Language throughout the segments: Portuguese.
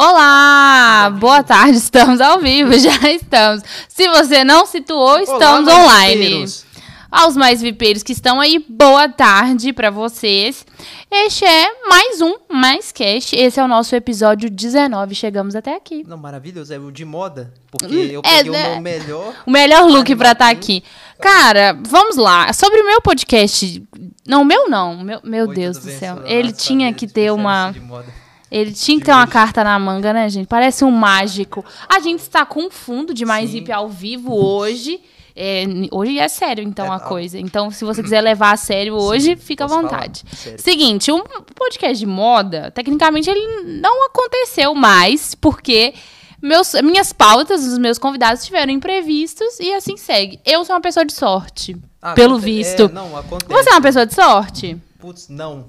Olá, boa tarde, estamos ao vivo, já estamos. Se você não situou, estamos Olá, online. vipeiros. Aos mais vipeiros que estão aí, boa tarde pra vocês. Este é mais um Mais Cast. Esse é o nosso episódio 19. Chegamos até aqui. Não, maravilhoso. É o de moda. Porque eu é, peguei né? o meu melhor. O melhor look pra estar Animadinho. aqui. Cara, vamos lá. Sobre o meu podcast. Não, o meu não. Meu, meu Oi, Deus do céu. Ele tinha que ter uma. de moda. Ele tinha que ter uma carta na manga, né, gente? Parece um mágico. A gente está com um fundo de mais Sim. Ao vivo hoje. É, hoje é sério, então, É, a coisa. Então, se você quiser levar a sério hoje, fica à vontade. Seguinte, um podcast de moda, tecnicamente, ele não aconteceu mais, porque meus, minhas pautas, os meus convidados tiveram imprevistos e assim segue. Eu sou uma pessoa de sorte, Ah, pelo visto. É, não, acontece. Você é uma pessoa de sorte? Putz, não.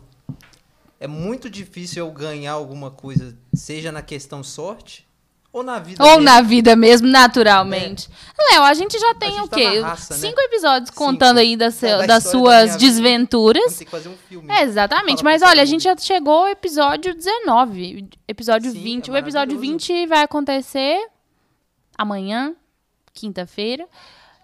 É muito difícil eu ganhar alguma coisa, seja na questão sorte ou na vida. Ou mesmo. na vida mesmo, naturalmente. Léo, a gente já tem gente o tá quê? na raça, né? Cinco episódios Cinco. contando aí das, Da- da das da suas vida. desventuras. Ter que fazer um filme. É, exatamente. Fala Mas olha, a gente já chegou ao episódio 19. Episódio Sim, 20. é o episódio maravilhoso. 20 vai acontecer amanhã, quinta-feira.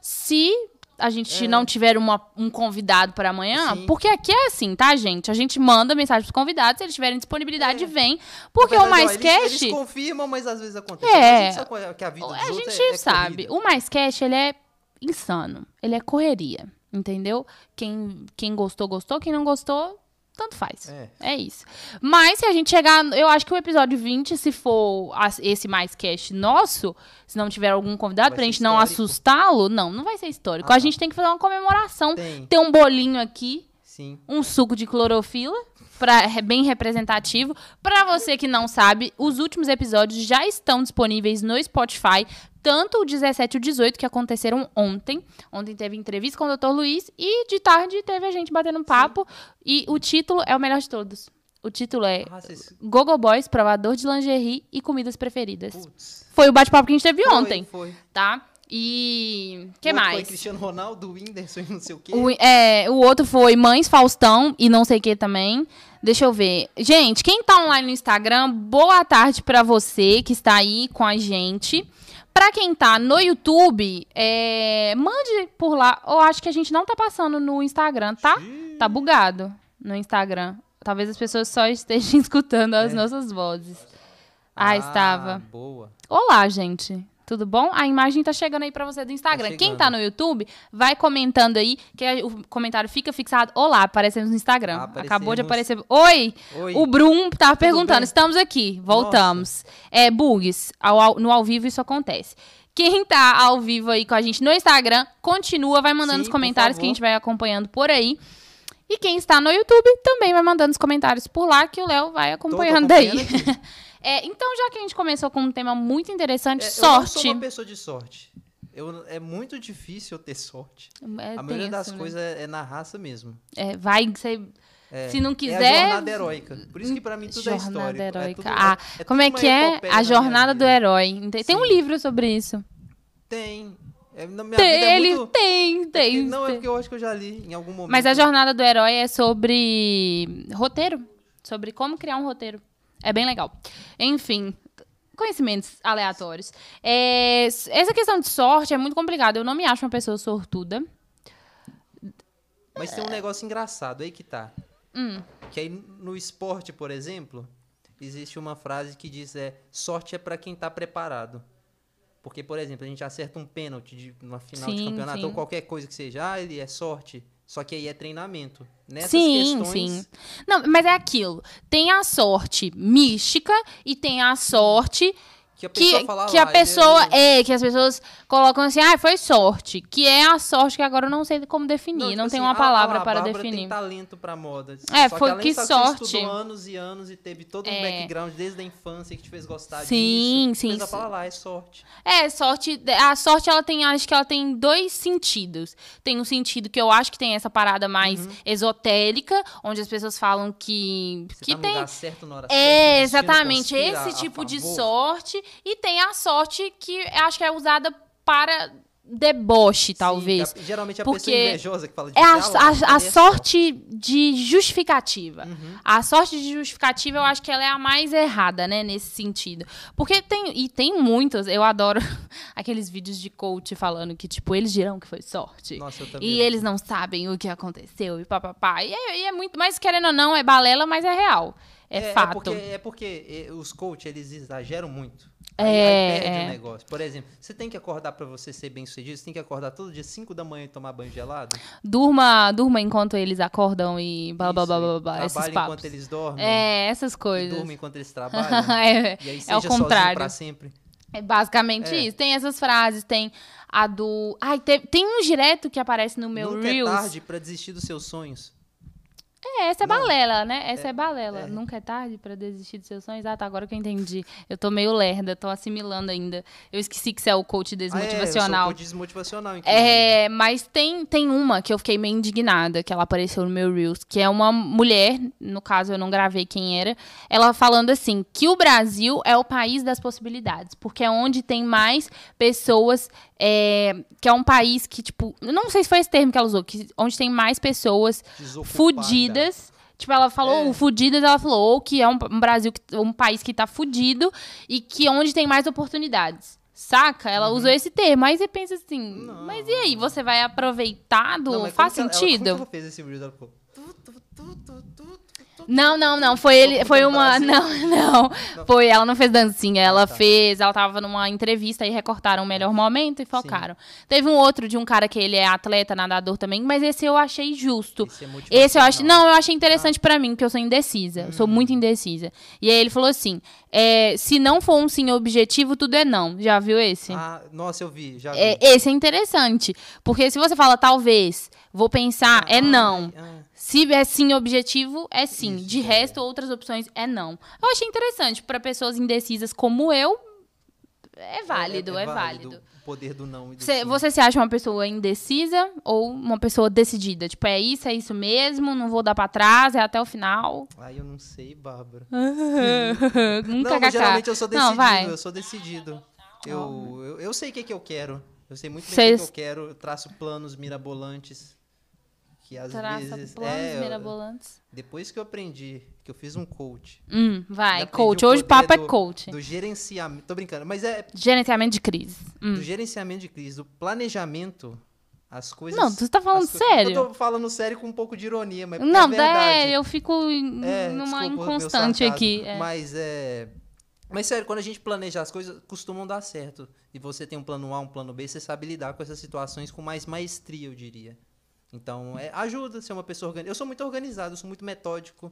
Se a gente É. não tiver uma- um convidado para amanhã, Sim. porque aqui é assim, tá, gente? A gente manda mensagem pros convidados, se eles tiverem disponibilidade, É. vem. Porque o verdade, ó, Mais eles, Cast. Eles confirmam, mas às vezes acontece. É. A gente sabe que a vida A gente é- é sabe. O Mais Cash, ele é insano. Ele é correria. Entendeu? Quem, quem gostou, gostou. Quem não gostou, tanto faz. É. É isso. Mas se a gente chegar. Eu acho que o episódio 20, se for esse mais cast nosso, se não tiver algum convidado, Vai pra gente não histórico. assustá-lo, não, não vai ser histórico. Ah, a tá. gente tem que fazer uma comemoração. Tem, Ter um bolinho aqui, sim. um suco de clorofila, pra, bem representativo. Pra você que não sabe, os últimos episódios já estão disponíveis no Spotify, tanto o 17 e o 18, que aconteceram ontem. Ontem teve entrevista com o Dr. Luiz e de tarde teve a gente batendo um papo. E o título é o melhor de todos. O título é Ah, vocês- Gogo Boys, provador de lingerie e comidas preferidas. Foi o bate-papo que a gente teve Foi, ontem, Foi. tá? E. que O outro Foi mais? Cristiano Ronaldo, Whindersson e não sei o quê. O, é, o outro foi Mães Faustão e não sei o que também. Deixa eu ver. Gente, quem tá online no Instagram, boa tarde pra você que está aí com a gente. Pra quem tá no YouTube, é, mande por lá. Eu acho que a gente não tá passando no Instagram, tá? Tá bugado no Instagram. Talvez as pessoas só estejam escutando as É. nossas vozes. Ah, estava. Boa. Olá, gente. Tudo bom? A imagem tá chegando aí pra você do Instagram. Tá Quem tá no YouTube, vai comentando aí, que o comentário fica fixado. Olá, aparecemos no Instagram. Aparecemos. Acabou de aparecer. Oi! Oi. O Brum tava perguntando. Estamos aqui, voltamos. É, bugs. Ao- ao- no ao vivo isso acontece. Quem tá ao vivo aí com a gente no Instagram, continua, vai mandando Sim, os comentários que a gente vai acompanhando por aí. E quem está no YouTube também vai mandando os comentários por lá, que o Léo vai acompanhando daí. acompanhando aqui. É, então, já que a gente começou com um tema muito interessante, É, Eu não sou sorte. uma pessoa de sorte. Eu, é muito difícil eu ter sorte. É a maioria das tenso, né? coisas é, é na raça mesmo. É, vai ser. É, Se não É a quiser. jornada heróica. Por isso que pra mim tudo é jornada histórico. heróica. tudo- ah, tudo como é que é? A jornada do herói. Tem um Sim. livro sobre isso. Tem. É, na minha Tem, é ele muito... tem, é tem. não, é tem. porque eu acho que eu já li em algum momento. Mas a jornada do herói é sobre roteiro. Sobre como criar um roteiro. É bem legal. Enfim. Conhecimentos aleatórios. É, essa questão de sorte é muito complicada. Eu não me acho uma pessoa sortuda. Mas tem um negócio engraçado aí que tá. Hum. Que aí no esporte, por exemplo, existe uma frase que diz é sorte é pra quem tá preparado. Porque, por exemplo, a gente acerta um pênalti de, numa final de Sim, campeonato sim. ou qualquer coisa que seja, ah, ele é sorte. Só que aí é treinamento. Nessas sim, questões, sim. Não, mas é aquilo. Tem a sorte mística e tem a sorte que a pessoa que, fala que a pessoa é- é, que as pessoas colocam assim, ah, foi sorte, que é a sorte que agora eu não sei como definir, não, tipo tem assim, uma ah, palavra ah, a para Bárbara definir. tem talento pra moda. É, Só foi- que você sorte. estudou anos e anos e teve todo um É. background desde a infância que te fez gostar Sim, disso. sim, A sim. fala lá, é sorte. É, sorte, a sorte ela tem, acho que ela tem dois sentidos. Tem um sentido que eu acho que tem essa parada mais esotérica, onde as pessoas falam que Você que tá no tem certo na hora certa, É, destino exatamente. Esse a tipo de sorte. E tem a sorte que acho que é usada para deboche, Sim, talvez. a- geralmente a Porque pessoa invejosa que fala de É a, a- lá, a cadê sorte de justificativa. Uhum. A sorte de justificativa, eu acho que ela é a mais errada, né, nesse sentido. Porque tem, e tem muitos, eu adoro aqueles vídeos de coach falando que, tipo, eles dirão que foi sorte. Nossa, eu também. E eles não sabem o que aconteceu e papapá. E é, e é muito, mas querendo ou não, é balela, mas é real. É, fato. porque, é porque eh, os coaches, eles exageram muito. É, Aí, perde é. o negócio. Por exemplo, você tem que acordar pra você ser bem sucedido, você tem que acordar todo dia 5 da manhã e tomar banho gelado. Durma, durma enquanto eles acordam e blá blá blá blá blá. Trabalha enquanto eles dormem. É, essas coisas. durma enquanto eles trabalham. é, e aí é seja o sozinho contrário. pra sempre. É basicamente É. isso. Tem essas frases, tem a do. Ai, te- tem um direto que aparece no meu Nunca Reels. é tarde pra desistir dos seus sonhos. É, essa é Não. balela, né? Essa é, balela. é. Nunca é tarde pra desistir dos seus sonhos. Ah, tá, agora que eu entendi. Eu tô meio lerda, tô assimilando ainda. Eu esqueci que você é o coach Ah, é, eu desmotivacional. sou coach desmotivacional, inclusive. É, mas tem, tem uma que eu fiquei meio indignada, que ela apareceu no meu Reels, que é uma mulher, no caso eu não gravei quem era, ela falando assim, que o Brasil é o país das possibilidades, porque é onde tem mais pessoas, é, que é um país que, tipo, não sei se foi esse termo que ela usou, que, onde tem mais pessoas fudidas. Tipo, ela falou É. o fudidas, ela falou ou que é um, um Brasil, que- um país que tá fudido e que onde tem mais oportunidades. Saca? Ela usou esse termo. Aí você pensa assim, Uhum. Não. mas e aí? Você vai aproveitar do. Não, Faz que ela- ela- sentido? ela fez esse Reels? Ela ficou... tu, tu, tu. Não, não, não. Foi ele. Foi uma. Não, não. Foi. Ela não fez dancinha. Ela tá. fez. Ela tava numa entrevista e recortaram o melhor momento e focaram. Teve um outro de um cara que ele é atleta, nadador também, mas esse eu achei justo. Esse é Esse eu acho. motivacional. Não, eu achei interessante pra mim, porque eu sou indecisa. Eu sou muito indecisa. E aí ele falou assim: é, se não for um sim objetivo, tudo é não. Já viu esse? Ah, nossa, eu vi, já vi. É, esse é interessante. Porque se você fala talvez, vou pensar, é Ai, não. ah. Se é sim objetivo, é sim. Isso, De é. resto, outras opções é não. Eu achei interessante. Pra pessoas indecisas como eu, é válido, é, válido. O poder do não e do Você, sim. você se acha uma pessoa indecisa ou uma pessoa decidida? Tipo, é isso, é isso mesmo, não vou dar pra trás, é até o final. Ai, eu não sei, Bárbara. Nunca não, mas geralmente eu sou decidido, Não, vai. eu sou decidido. Eu, eu, eu sei o que, que eu quero. Eu sei muito bem Cês- o que, que eu quero. Eu traço planos mirabolantes. Que às Traça vezes. planos é, mirabolantes. depois que eu aprendi, que eu fiz um coach. Hum, vai, coach. Hoje o papo é coach. Do gerenciamento. Tô brincando, mas é Gerenciamento de crise. Hum. do gerenciamento de crise, do planejamento. As coisas. Não, tu tá falando sério? Eu tô falando sério com um pouco de ironia, mas Não, é verdade. é, eu fico É, numa desculpa inconstante sarcasmo, aqui. é. Mas é. Mas sério, quando a gente planeja as coisas, costumam dar certo. E você tem um plano A, um plano B, você sabe lidar com essas situações com mais maestria, eu diria. Então, é, ajuda a ser uma pessoa organizada. Eu sou muito organizado, eu sou muito metódico.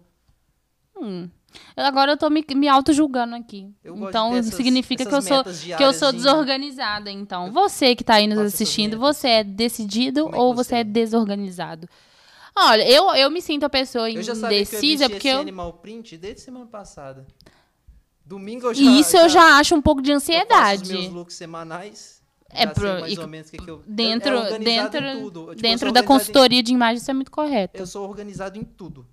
Hum. Eu- Agora eu tô me, me auto-julgando aqui. Eu gosto de então ter essas- significa que eu essas sou metas que eu diárias sou de- desorganizada, então. Você que tá aí nos Faça assistindo, metas. você é decidido Como é que ou você você é é? desorganizado? Olha, eu, eu me sinto a pessoa Eu já sabia que eu indecisa porque esse eu, animal print desde semana passada. Domingo eu já. e isso eu já acho um pouco de eu faço ansiedade. os meus looks semanais. É pro- mais e- ou menos o que, que eu. Dentro, é dentro. Tipo, dentro da organizado em- consultoria de imagem, isso é muito correto. Eu sou organizado em tudo.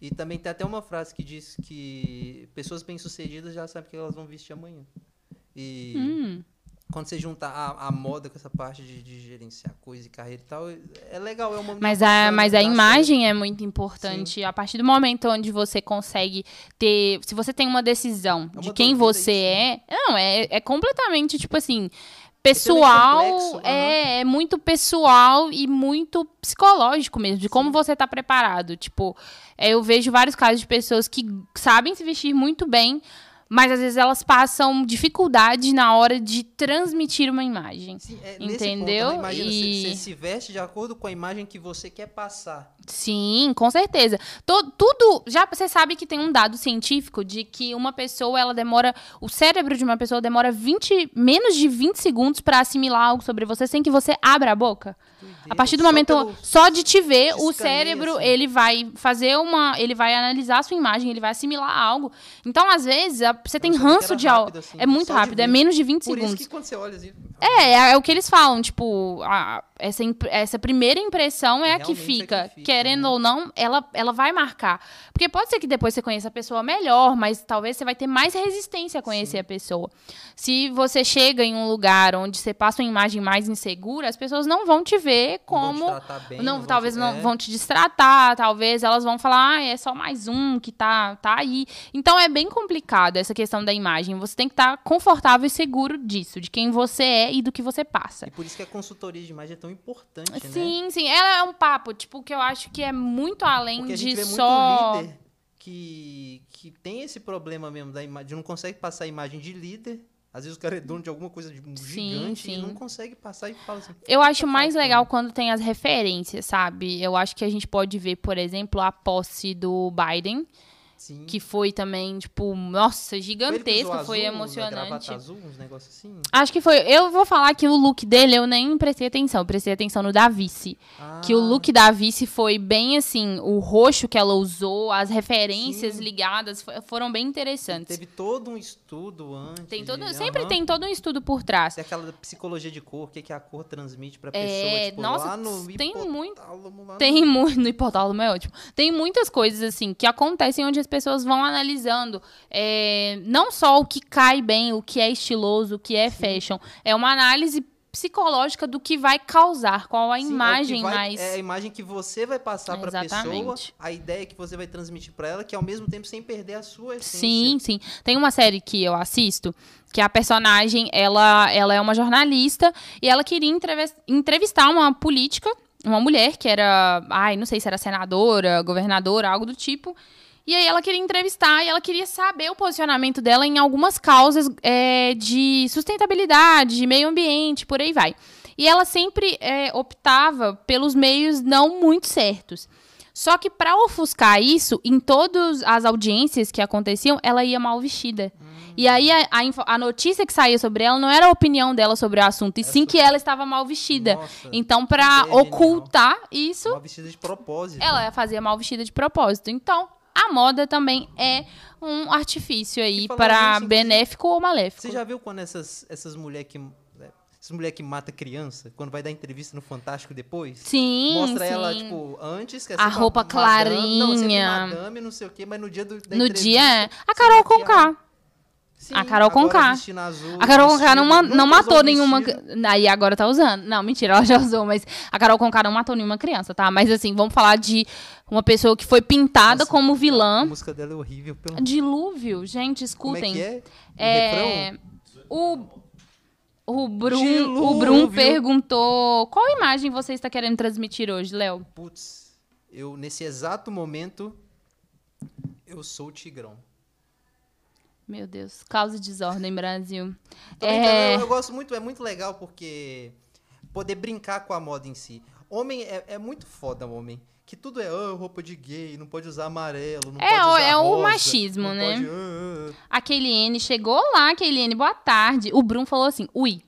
E também tem até uma frase que diz que pessoas bem-sucedidas já sabem que elas vão vestir amanhã. E Hum. quando você junta a, a moda com essa parte de, de gerenciar coisa e carreira e tal, é legal, é uma Mas a, mas a dá certo. imagem é muito importante. A partir do momento onde você consegue ter. Se você tem uma decisão É de uma quem doideira você isso, é. Não, é, é completamente, tipo assim. Pessoal, complexo, aham. é, é muito pessoal e muito psicológico mesmo, de como você tá preparado. Tipo, é, eu vejo vários casos de pessoas que sabem se vestir muito bem, mas às vezes elas passam dificuldade na hora de transmitir uma imagem. Sim, é nesse Entendeu? Ponto, né? Imagina, você- E- você se veste de acordo com a imagem que você quer passar. Sim, com certeza. To- tudo. Já você sabe que tem um dado científico de que uma pessoa, ela demora. O cérebro de uma pessoa demora 20, menos de 20 segundos pra assimilar algo sobre você sem que você abra a boca. A partir do Só momento pelo- só de te ver, o cérebro, assim. ele vai fazer uma, ele vai analisar a sua imagem, ele vai assimilar algo. Então, às vezes, a- você tem Eu que ranço de algo. assim, é muito rápido, é menos de 20 Por segundos. isso que quando você olha assim, É, é o que eles falam, tipo, a- essa, essa primeira impressão é, É a que a fica. que fica, Querendo né? ou não, ela, ela vai marcar. Porque pode ser que depois você conheça a pessoa melhor, mas talvez você vai ter mais resistência a conhecer a pessoa. Se você chega em um lugar onde você passa uma imagem mais insegura, as pessoas não vão te ver Não como tratar bem, não, vão talvez te- não é. vão te distratar, talvez elas vão falar, ah, é só mais um que tá, tá aí. Então é bem complicado essa questão da imagem. Você tem que estar confortável e seguro disso, de quem você é e do que você passa. E por isso que a consultoria de imagem é tão importante, né? Sim, sim. Ela é um papo, tipo, que eu acho que é muito além Porque a de gente vê só. muito líder que, que tem esse problema mesmo da imagem, de não consegue passar a imagem de líder. Às vezes o cara é dono de alguma coisa de um Sim, gigante e sim. não consegue passar e fala assim. Eu acho tá mais faltando. legal quando tem as referências, sabe? Eu acho que a gente pode ver, por exemplo, a posse do Biden, Sim. que foi também, tipo, nossa, gigantesca, foi azul, emocionante. azul, uns negócios assim. Acho que foi. Eu vou falar que o look dele eu nem prestei atenção. Prestei atenção no da Vice. Que o Ah, look da Vice foi bem assim. O roxo que ela usou, as referências Sim. ligadas fo- foram bem interessantes. Teve todo um estudo antes. Tem todo, de- sempre aham. tem todo um estudo por trás. Tem aquela psicologia de cor, o que, que a cor transmite pra É, pessoa. tipo, nossa, tem muito- hipotálamo, lá no- Tem muito. No hipotálamo é ótimo. Tem muitas coisas, assim, que acontecem onde as pessoas vão analisando. é, não só o que cai bem, o que é estiloso, o que é fashion. É uma análise psicológica do que vai causar, qual a Sim, é imagem vai- mais. É a imagem que você vai passar pra pessoa, Exatamente. a ideia que você vai transmitir pra ela, que ao mesmo tempo sem perder a sua essência. Sim, sim. Tem uma série que eu assisto que a personagem, ela, ela é uma jornalista e ela queria entrevis- entrevistar uma política, uma mulher que era, ai, não sei se era senadora, governadora, algo do tipo. E aí ela queria entrevistar e ela queria saber o posicionamento dela em algumas causas é, de sustentabilidade, de meio ambiente, por aí vai. E ela sempre é, optava pelos meios não muito certos. Só que para ofuscar isso, em todas as audiências que aconteciam, ela ia mal vestida. E aí a, a a notícia que saía sobre ela não era a opinião dela sobre o assunto, e sim que ela estava mal vestida. Nossa, Então, para ideia ocultar isso, Uma vestida de propósito. ela fazia mal vestida de propósito. Então, a moda também é um artifício aí para benéfico ou maléfico. Você já viu quando essas, essas mulheres que. né, Essas mulheres que matam criança, quando vai dar entrevista no Fantástico depois? Sim, Mostra sim. ela, tipo, antes, que é A roupa madame, Não, é clarinha. madame, não sei o quê, mas no dia do, da no entrevista, dia é. A Carol. K. Sim, A Carol Conká. azul, A Carol Conká não, não matou um nenhuma. Aí agora tá usando. Não, mentira, ela já usou, mas a Carol Conká não matou nenhuma criança, tá? Mas assim, vamos falar de uma pessoa que foi pintada Nossa, como A vilã. música dela é horrível. Pelo... Dilúvio, gente, Como é escutem. que é? O É, o o Brum, o Dilúvio. Brum perguntou qual imagem você está querendo transmitir hoje, Léo? Putz, eu nesse exato momento eu sou o Tigrão. Meu Deus, causa e desordem, Brasil. É, eu, eu gosto muito, é muito legal porque poder brincar com a moda em si. Homem é, é muito foda, homem. Que tudo é ah, roupa de gay, não pode usar amarelo, não É, pode o- usar é o rosa, machismo, não né? pode, ah, ah. a Keiliene chegou lá, Keiliene, boa tarde. O Brum falou assim, ui.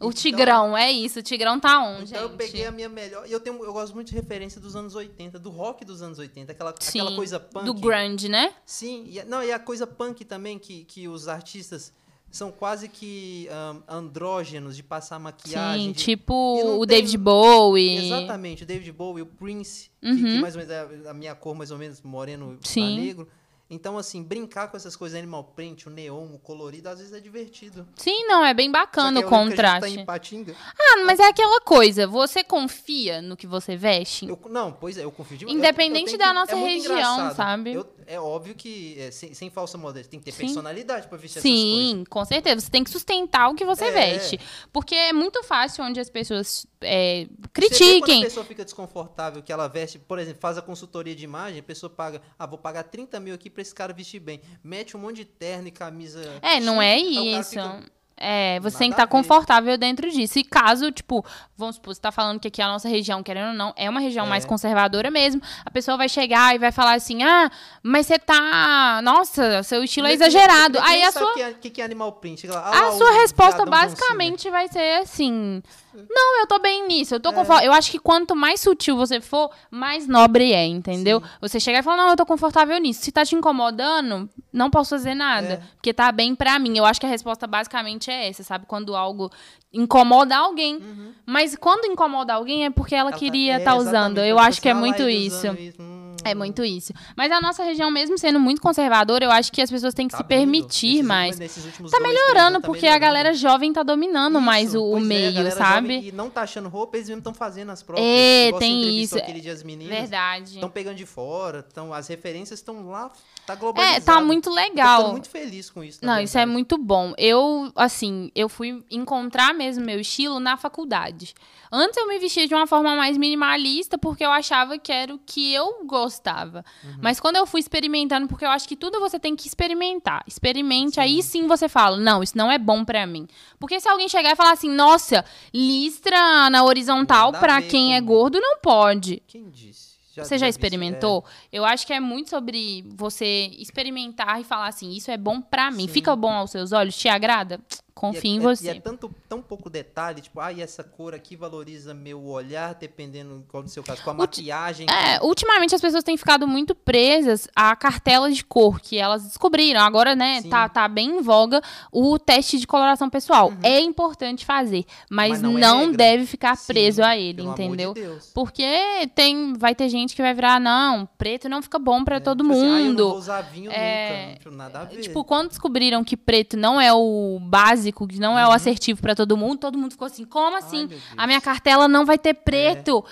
O Então- Tigrão, é isso, o Tigrão tá on, Então eu gente. peguei a minha melhor. E eu, tenho, eu gosto muito de referência dos anos 80, do rock dos anos 80, aquela, Sim, aquela coisa punk. do grunge, né? Sim, e, a- não, e a coisa punk também, que, que os artistas são quase que ahn, andrógenos de passar maquiagem. Sim, de- tipo e o tem- David Bowie. Exatamente, o David Bowie, o Prince, que- Uhum. que, mais ou menos é a minha cor, mais ou menos moreno Sim. negro. Então, assim, brincar com essas coisas, animal print, o neon, o colorido, às vezes é divertido. Sim, não, é bem bacana o é único que contraste. Tá. Ah, mas é aquela coisa, você confia no que você veste? Eu- não, pois é, eu confio de eu- Independente eu tenho da que- nossa é região, sabe? Eu- é óbvio que, é, sem, sem falsa modéstia, tem que ter Sim. personalidade pra vestir essas coisas. Sim, com certeza. Você tem que sustentar o que você É. veste. Porque é muito fácil onde as pessoas é, Você vê quando a critiquem. pessoa fica desconfortável, que ela veste, por exemplo, faz a consultoria de imagem, a pessoa paga, ah, vou pagar 30 mil aqui pra esse cara vestir bem. Mete um monte de terno e camisa. É, não é isso. fica- É, você Nada tem que estar ver. confortável dentro disso. E caso, tipo, vamos supor, você tá falando que aqui a nossa região, querendo ou não, é uma região É. mais conservadora mesmo. A pessoa vai chegar e vai falar assim: ah, mas você tá. Nossa, seu estilo é exagerado. Aí a sua. o que é, que que é animal print. Chega lá, ah lá A o sua resposta basicamente vai ser assim: Não, eu tô bem nisso, eu tô É. confortável. Eu acho que quanto mais sutil você for, mais nobre é, entendeu? Você chegar e falar: Não, eu tô confortável nisso. Se tá te incomodando, não posso fazer nada, É. porque tá bem pra mim. Eu acho que a resposta basicamente é essa, sabe? Quando algo incomoda alguém. Mas quando incomoda alguém é porque ela, Uhum. Ela tá- queria é, estar usando. Eu acho que é muito isso. hum, É muito isso. Mas a nossa região, mesmo sendo muito conservadora, eu acho que as pessoas têm que tá se vindo. permitir Nesses mais. últimos- Tá dois, melhorando, anos, tá porque a melhorando. galera jovem tá dominando mais Isso, o, o pois é, a meio, galera sabe? E não tá achando roupa, eles mesmo estão fazendo as próprias. É, tem isso. aquele dia as meninas. Verdade. Estão pegando de fora, tão, as referências estão lá, tá globalizado. É, tá muito Eu legal. tô muito feliz com isso. Não, isso é muito bom. Eu, assim, eu fui encontrar mesmo meu estilo na faculdade. Antes eu me vestia de uma forma mais minimalista porque eu achava que era o que eu gostava. Uhum. Mas quando eu fui experimentando, porque eu acho que tudo você tem que experimentar. Experimente, aí sim você fala, não, isso não é bom pra mim. Porque se alguém chegar e falar assim, nossa, listra na horizontal Nada a pra ver quem é gordo, não pode. Quem disse? Você já vi isso, experimentou? Eu acho que é muito sobre você experimentar e falar assim, isso é bom pra mim. Sim. Fica bom aos seus olhos? Te agrada? É. Confie E é- em é- você. E é tanto, tão pouco detalhe, tipo, ah, e essa cor aqui valoriza meu olhar, dependendo, igual no seu caso, com a maquiagem. É, ultimamente as pessoas têm ficado muito presas a cartelas de cor que elas descobriram. Agora, né, Sim. tá, tá bem em voga o teste de coloração pessoal. É importante fazer, mas, Mas não não, é deve ficar Sim, preso a ele, de entendeu? Deus. Porque tem, vai ter gente que vai virar, não, preto não fica bom pra É, todo tipo assim, ah, eu não mundo. vou usar vinho É, nunca, não nada a ver. Tipo, quando descobriram que preto não é o básico, que não é o assertivo pra todo mundo, todo mundo ficou assim, como assim? Deus. A minha cartela não vai ter preto.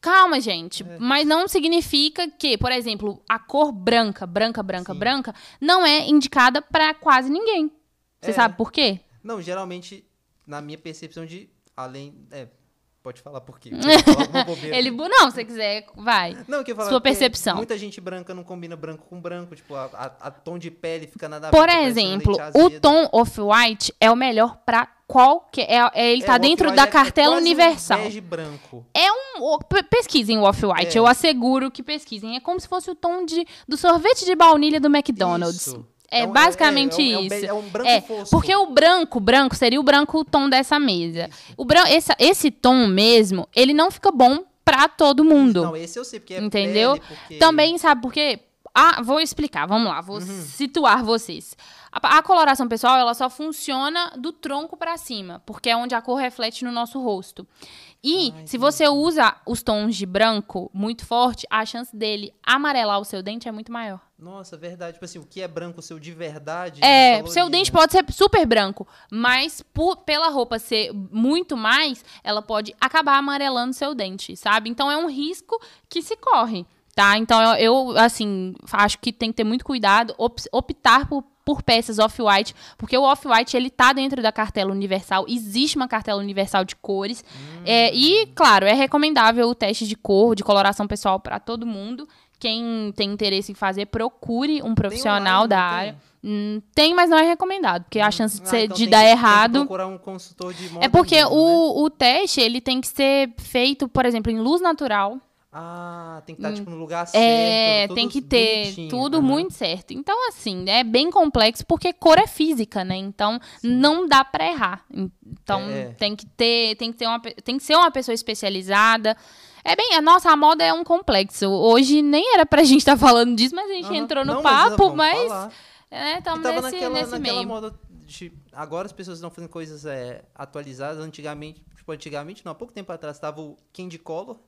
Calma, gente. É. Mas não significa que, por exemplo, a cor branca, branca, branca, Sim. branca, não é indicada pra quase ninguém. Você É. sabe por quê? Não, geralmente, na minha percepção de, além, é, pode falar por quê. Ele, não, se você quiser, vai. Não, que eu falar Sua porque percepção. Muita gente branca não combina branco com branco, tipo, a, a- a tom de pele fica nada. Por fica parecendo exemplo, leite o tom off-white é o melhor pra qualquer. É, é- ele É, tá dentro da é- é cartela um universal. bege branco. Um- o- pe- pesquisem o Off-White, É. eu asseguro que pesquisem. É como se fosse o tom de, do sorvete de baunilha do McDonald's. Isso. É, um- basicamente é um- é um isso. É um branco É, fosco. porque o branco, branco seria o branco o tom dessa mesa. O branco, esse, esse tom mesmo, ele não fica bom pra todo mundo. Não, esse eu sei, porque é Entendeu? pele, porque... Também, sabe por quê? Ah, vou explicar, vamos lá, Uhum. vou situar vocês. A, a coloração pessoal, ela só funciona do tronco pra cima, porque é onde a cor reflete no nosso rosto. E Ah, se você usa os tons de branco muito forte, a chance dele amarelar o seu dente é muito maior. Nossa, verdade. Tipo assim, o que é branco seu de verdade... É, desvaloriza. seu dente pode ser super branco, mas por- pela roupa ser muito mais, ela pode acabar amarelando seu dente, sabe? Então é um risco que se corre, tá? Então eu, eu, assim, acho que tem que ter muito cuidado, op- optar por, por peças off-white, porque o off-white ele tá dentro da cartela universal, existe uma cartela universal de cores, é, e claro, é recomendável o teste de cor, de coloração pessoal para todo mundo. Quem tem interesse em fazer, procure um profissional online, da área. tem? Hum, tem, mas não é recomendado, porque a chance de, Ah, ser- então de dar que- errado. um de É porque mesmo, né? o, o teste ele tem que ser feito, por exemplo, em luz natural. Ah, tem que estar, tipo, no lugar certo. É, tudo tem que ter tudo Aham. muito certo. Então, assim, é bem complexo, porque cor é física, né? Então, não dá pra errar. Então, É. tem que ter, tem que ter uma, tem que ser uma pessoa especializada. É bem, a nossa a moda é um complexo. Hoje nem era pra gente estar falando disso, mas a gente Aham. entrou no Não, mas papo, mas, falar. é, estamos nesse, naquela, nesse naquela meio. moda de... Agora as pessoas estão fazendo coisas é, atualizadas. Antigamente, tipo, antigamente, não, há pouco tempo atrás, tava o Candy Color.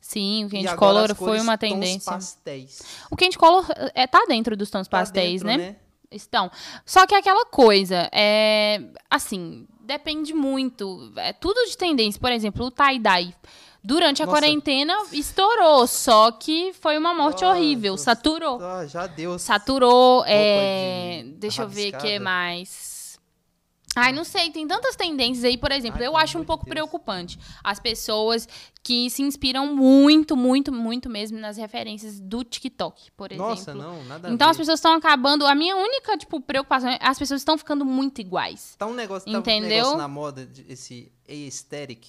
Sim, o Candy Color foi uma tons tendência. pastéis. O Candy Color é, tá dentro dos tons Tá pastéis, dentro, né? Estão. Só que é aquela coisa, é. Assim, depende muito. É tudo de tendência. Por exemplo, o tie-dye. Durante a Nossa. quarentena estourou, só que foi uma morte Nossa. horrível. Saturou. Ah, já deu. Saturou. é, de Deixa eu ver o que mais. Ai, não sei, tem tantas tendências aí, por exemplo, Ai, eu acho um pouco Deus. preocupante as pessoas que se inspiram muito, muito, muito mesmo nas referências do TikTok, por exemplo. Nossa, não, nada Então as pessoas estão acabando. A minha única, tipo, preocupação é as pessoas estão ficando muito iguais. Tá um negócio, tá um Entendeu? negócio na moda, esse aesthetic,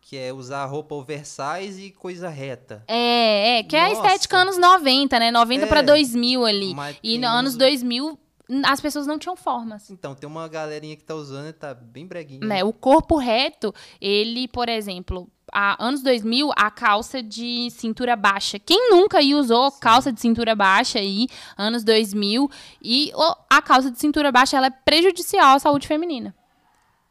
que é usar roupa oversize e coisa reta. É, é, que é a Nossa. estética anos 90, né? 90 É. pra 2000 ali. E nos anos uns- 2000 as pessoas não tinham formas. Então, tem uma galerinha que tá usando e tá bem breguinha. Né? O corpo reto, ele, por exemplo, há anos 2000, a calça de cintura baixa. Quem nunca aí usou calça de cintura baixa aí, anos 2000, e o- a calça de cintura baixa, ela é prejudicial à saúde feminina.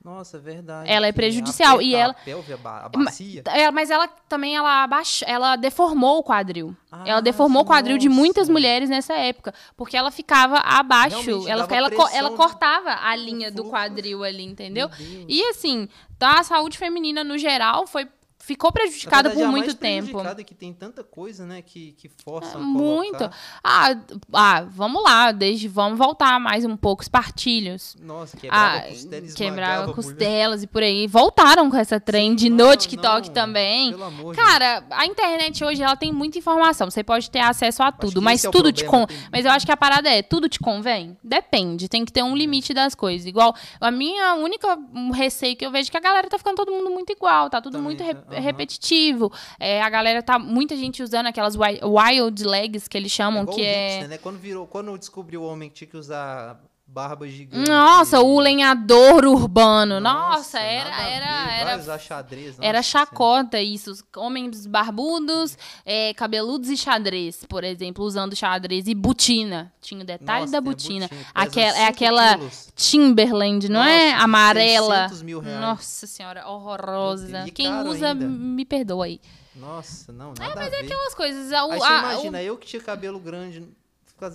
Nossa, é verdade. Ela é prejudicial, e ela- A pelve, a, ba- a bacia. É, mas ela também ela abaixa, ela deformou o quadril. ela Ah, deformou o quadril de muitas mulheres nessa época, porque ela ficava abaixo, Realmente, ela, ela, pressão ela cortava a linha do quadril ali, entendeu? E assim, tá, a saúde feminina no geral foi ficou prejudicada por a muito mais tempo. prejudicada é que tem tanta coisa, né, que, que forçam a Muito. colocar. Ah, ah, vamos lá, desde vamos voltar mais um pouco os partilhos. Nossa, quebrava Ah, costela quebrava costelas e por aí. Voltaram com essa trend Sim, no não, TikTok não, também. Pelo amor Cara, a internet hoje ela tem muita informação. Você pode ter acesso a tudo, mas é tudo te problema, con... tem- Mas eu acho que a parada é, tudo te convém? Depende, tem que ter um limite das coisas. Igual, a minha única receio que eu vejo é que a galera tá ficando todo mundo muito igual, tá tudo Também, muito re- aham. repetitivo. É, a galera tá muita gente usando aquelas wi- wild legs que eles chamam, igual que o é hipster, né? Quando virou, quando descobriu o homem que tinha que usar barba gigante. Nossa, o lenhador urbano. Nossa, Nossa, era era ver, era xadrez, Era nossa chacota isso. Homens barbudos, é, cabeludos e xadrez, por exemplo, usando xadrez e botina. Tinha o detalhe Nossa, da botina. botina, Aquela, é aquela quilos. Timberland, não é? Amarela. 600 mil reais. Nossa senhora, horrorosa. Quem usa, ainda. me perdoa aí. Nossa, não, nada a ver. Aquelas coisas. a- Aí a- você a- imagina, eu que tinha cabelo grande,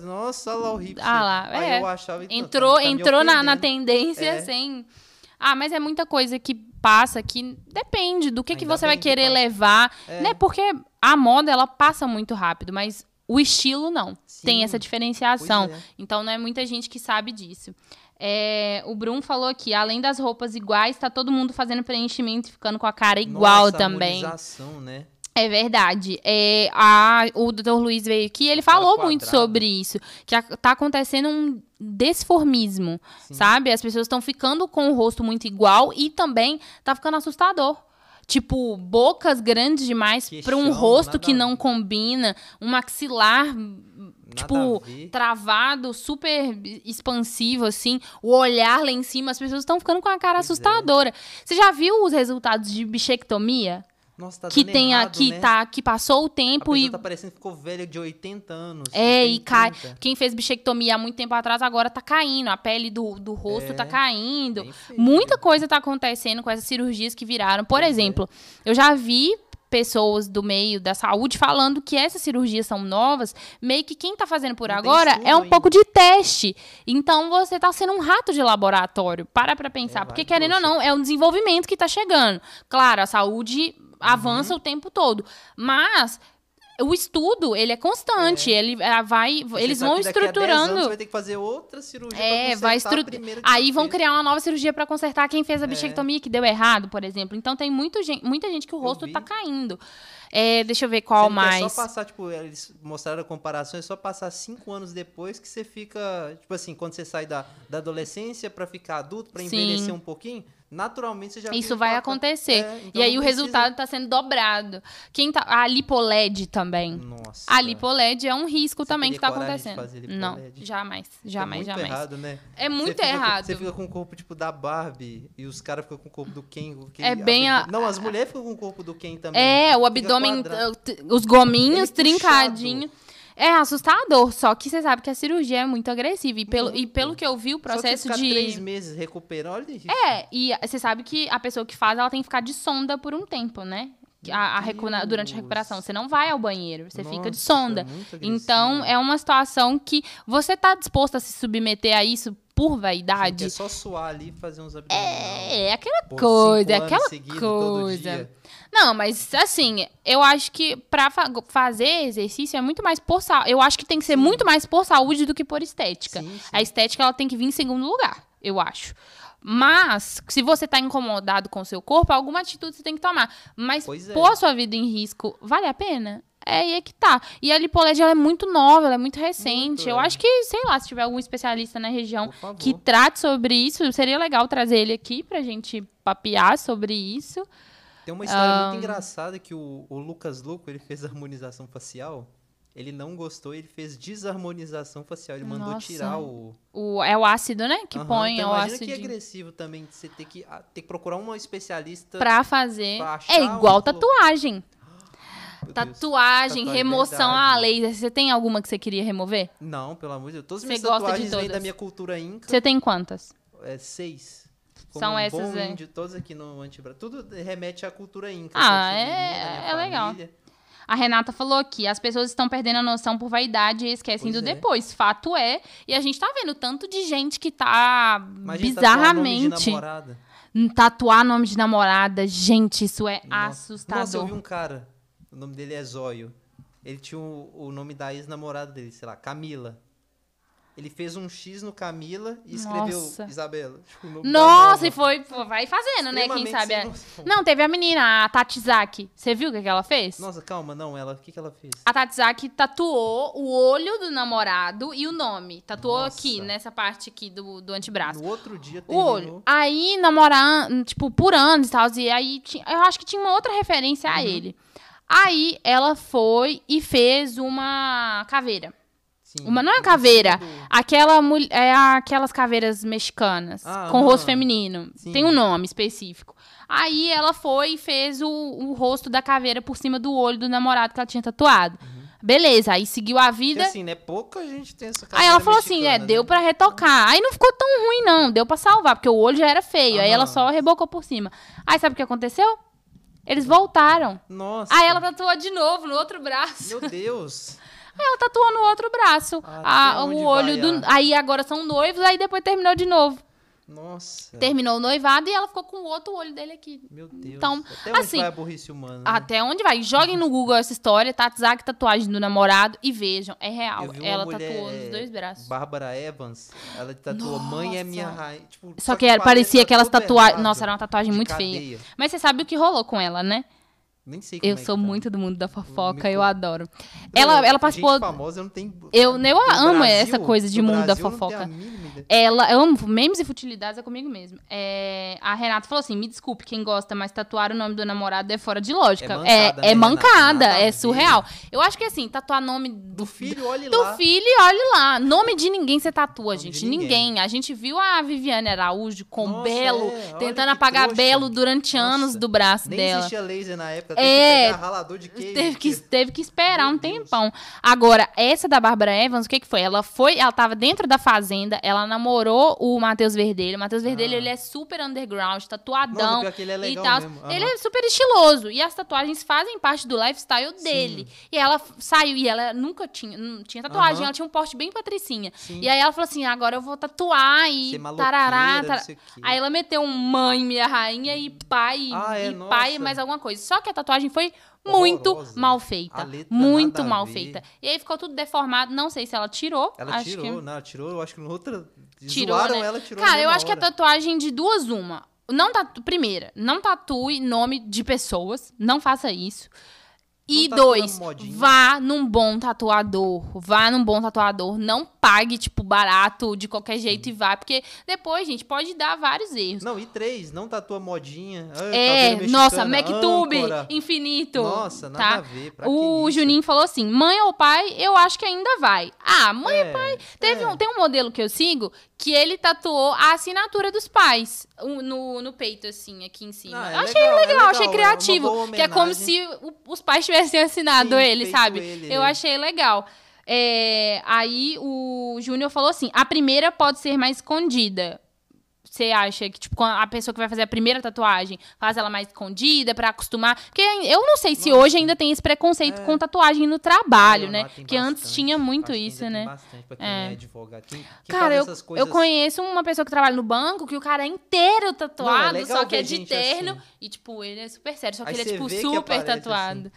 nossa, olha lá o hipster. Ah lá, Aí é. eu achava... então, entrou tá- tá entrou na, na tendência É. sem. Ah, mas é muita coisa que passa que depende do que, que você vai que querer passa. levar, É. né? Porque a moda ela passa muito rápido, mas o estilo não. Tem Sim, essa diferenciação. é. Então não é muita gente que sabe disso. É, o Brum falou aqui, além das roupas iguais, tá todo mundo fazendo preenchimento e ficando com a cara igual Nossa, também. né? É verdade. É, a, o Dr. Luiz veio aqui, ele falou muito sobre isso. Que a- tá acontecendo um desformismo, Sim. sabe? As pessoas estão ficando com o rosto muito igual e também tá ficando assustador. Tipo, bocas grandes demais para um rosto que não combina, um maxilar tipo, travado, super expansivo, assim, o olhar lá em cima, as pessoas estão ficando com a cara Pois é. assustadora. Você já viu os resultados de bichectomia? Nossa, tá que tem errado, aqui, né? tá, que passou o tempo e tá parecendo que ficou velha de 80 anos. é, tem e cai. 30. Quem fez bichectomia há muito tempo atrás agora tá caindo, a pele do, do rosto É, tá caindo. Muita coisa tá acontecendo com essas cirurgias que viraram. Por é. exemplo, eu já vi pessoas do meio da saúde falando que essas cirurgias são novas, meio que quem tá fazendo por Não agora é um ainda. pouco de teste. Então você tá sendo um rato de laboratório. Para pra pensar, É, porque querendo ou não, é um desenvolvimento que tá chegando. Claro, a saúde Uhum. avança o tempo todo, mas o estudo, ele é constante, ele ah, vai, Você eles vão que daqui a 10 estruturando. anos vai ter que fazer outra cirurgia É, pra vai estru... Aí vão criar uma nova cirurgia pra consertar quem É. fez a bichectomia que deu errado, por exemplo. Então tem muito gen- muita gente que o rosto vi. tá caindo. É, deixa eu ver qual mais. É só passar, tipo, eles mostraram a comparação, é só passar cinco anos depois que você fica, tipo assim, quando você sai da, da adolescência pra ficar adulto, pra Sim. envelhecer um pouquinho, naturalmente você já Isso vai a- acontecer. É, então e aí o precisa- resultado tá sendo dobrado. Quem tá a lipoled também. Nossa. A lipoled é um risco Você também que tá de acontecendo. Não, jamais, É jamais, muito jamais. errado, né? É muito Você fica errado. você fica com o corpo, tipo, da Barbie e os caras ficam com o corpo do Ken. É bem a- Não, as mulheres ficam com o corpo do Ken também. É, o abdômen, os gominhos Ele puxado. É assustador, só que você sabe que a cirurgia é muito agressiva. E pelo, e pelo que eu vi, o Só que você processo de. três meses recuperando, olha isso. É, e você sabe que a pessoa que faz, ela tem que ficar de sonda por um tempo, né? A, a recu- durante a recuperação. Você não vai ao banheiro, você fica de Nossa, sonda. agressivo. Então, é uma situação que você tá disposto a se submeter a isso por vaidade? É só suar ali e fazer uns abdominais. É, é aquela Pô, coisa, é aquela coisa. Não, mas assim, eu acho que pra fa- fazer exercício é muito mais por saúde. Eu acho que tem que ser muito mais por saúde do que por estética. Sim, sim. A estética ela tem que vir em segundo lugar, eu acho. Mas, se você tá incomodado com o seu corpo, alguma atitude você tem que tomar. Mas Pois é. pôr a sua vida em risco, vale a pena? É aí é que tá. E a lipoled ela é muito nova, ela é muito recente. Muito, eu é. acho que, sei lá, se tiver algum especialista na região que trate sobre isso, seria legal trazer ele aqui pra gente papear sobre isso. Tem uma história Ah. muito engraçada que o, o Lucas Luco, ele fez a harmonização facial. Ele não gostou, ele fez desarmonização facial. Ele mandou Nossa. tirar o. O, é o ácido, né? Que Aham, põe então é o imagina ácido que agressivo também. Você ter que, ah, ter que procurar uma especialista. pra fazer. pra É igual um- tatuagem. Tatuagem, Tatuagem, remoção a laser. Você tem alguma que você queria remover? Não, pelo amor de Deus. Todas as Você minhas gosta de tatuagens vêm da minha cultura inca. Você tem quantas? É seis. Como São um essas, bom é. índio, todos aqui no antebraço. Tudo remete à cultura inca. Ah, essa é- minha é legal. A Renata falou aqui, as pessoas estão perdendo a noção por vaidade e esquecem Pois do é. depois. Fato é. E a gente tá vendo tanto de gente que tá Imagina tatuar nome de bizarramente namorada. tatuar nome de namorada. Gente, isso é Nossa. assustador. Nossa, eu vi um cara. O nome dele é Zóio. Ele tinha o, o nome da ex-namorada dele, sei lá, Camila. Ele fez um X no Camila e escreveu Nossa. Isabela. Tipo, o nome da Nossa, e foi, foi- vai fazendo, né? Quem Extremamente sabe. sem é- noção. Não, teve a menina, a Tatizaki. Você viu o que, que ela fez? Nossa, calma, não, ela, o que, que ela fez? A Tatizaki tatuou o olho do namorado e o nome. Tatuou Nossa. aqui, nessa parte aqui do, do antebraço. No outro dia O terminou. olho. Aí, namorando, tipo, por anos e tal. E aí, ti- eu acho que tinha uma outra referência Uhum. a ele. Aí, ela foi e fez uma caveira. Sim, Uma, não é em caveira. do- Aquela, é aquelas caveiras mexicanas, Ah, com rosto feminino. Sim. Tem um nome específico. Aí, ela foi e fez o, o rosto da caveira por cima do olho do namorado que ela tinha tatuado. Uhum. Beleza, aí seguiu a Porque vida. assim, né? Pouca gente tem essa Aí ela falou assim, é, mexicana, deu né? pra retocar. Aí não ficou tão ruim, não. Deu pra salvar, porque o olho já era feio. Aí Aham. ela só rebocou por cima. Aí sabe o que aconteceu? Eles voltaram. Nossa. Aí ela tatuou de novo no outro braço. Meu Deus. Ela tatuou no outro braço. Até a- onde o olho do. Aí agora são noivos, aí depois terminou de novo. Nossa. Terminou o noivado e ela ficou com o outro olho dele aqui. Meu Deus. Então, Até onde assim, vai a burrice humana? né? Até onde vai? Joguem no Google essa história, Tatzaki tatuagem do namorado e vejam. É real. Ela tatuou nos é, dois braços. Bárbara Evans, ela tatuou Mãe é minha Nossa. rainha. Tipo, Só que era- o parecia tá todo tatuagens. Nossa, era uma tatuagem muito cadeia. feia. Mas você sabe o que rolou com ela, né? Nem sei como Eu é sou tá. muito do mundo da fofoca, eu conta. adoro. Ela, ela gente participou. famosa, eu não tenho... Eu- eu do amo Brasil, essa coisa de do mundo da Brasil, eu não tenho a fofoca. Ela, eu amo memes e futilidades, é comigo mesmo. É, a Renata falou assim: me desculpe quem gosta, mas tatuar o nome do namorado é fora de lógica. É É, mancada, é né, mancada, Renata? É surreal. Eu acho que assim, tatuar nome Do filho, olhe do lá. filho, olha lá. Nome de ninguém você tatua, Nome gente. ninguém. Ninguém. A gente viu a Viviane Araújo com Nossa, Belo, é, tentando apagar trouxa. Belo durante anos Nossa, do braço Nem dela. existia laser na época, teve É, ralador de queijo. Teve que, teve que esperar Meu um Deus. tempão. Agora, essa da Bárbara Evans, o que, que foi? Ela foi, ela tava dentro da fazenda, ela namorou o Matheus Verdelho. O Matheus Verdelho, Ah. ele é super underground, Nossa, tatuadão. que ele é e legal tal. mesmo. Ele é super estiloso. E as tatuagens fazem parte do lifestyle dele. E ela saiu, e ela nunca tinha, não tinha tatuagem, Aham. ela tinha um porte bem patricinha. Sim. E aí ela falou assim: agora eu vou tatuar e tarará, tarará. Aí ela meteu um mãe, minha rainha, e pai, Ah, é? e pai, Nossa. mais alguma coisa. Só que a tatuagem foi muito Horrorosa. mal feita. Muito mal feita. E aí ficou tudo deformado. Não sei se ela tirou. Ela acho tirou, que... não, ela tirou, eu acho que no outra. Tirou, zoaram né? ela, tirou. Cara, eu acho que a hora. tatuagem de duas, uma. Não tatu... Primeira, não tatue nome de pessoas. Não faça isso. E tatua dois, vá num bom tatuador. Vá num bom tatuador. Não pague, tipo, barato de qualquer jeito e vá. Porque depois, gente, pode dar vários erros. Não, e três, não tatua modinha. Ai, É, cabelo nossa, mexicana, MacTube, âncora. infinito. Nossa, nada tá? a ver. Pra O? Juninho falou assim: mãe ou pai, eu acho que ainda vai. Ah, mãe É, ou pai. Teve é. um, tem um modelo que eu sigo que ele tatuou a assinatura dos pais no, no peito, assim, aqui em cima. Ah, é eu achei legal, legal, é achei legal, é uma criativo. boa que é como se o- os pais tivessem assinado Sim, ele, sabe? ele, eu né? achei legal. É, aí o Júnior falou assim: a primeira pode ser mais escondida. Você acha que, tipo, a pessoa que vai fazer a primeira tatuagem faz ela mais escondida pra acostumar? Porque eu não sei se hoje ainda tem esse preconceito É. com tatuagem no trabalho, Não, né? Porque antes tinha muito que isso, né? Tem bastante pra quem É. é, advogado. Quem, quem Cara, eu, coisas... eu conheço uma pessoa que trabalha no banco que o cara é inteiro tatuado, legal só que é de gente terno. assim. E, tipo, ele é super sério, só que Aí ele é, tipo, que super aparece tatuado.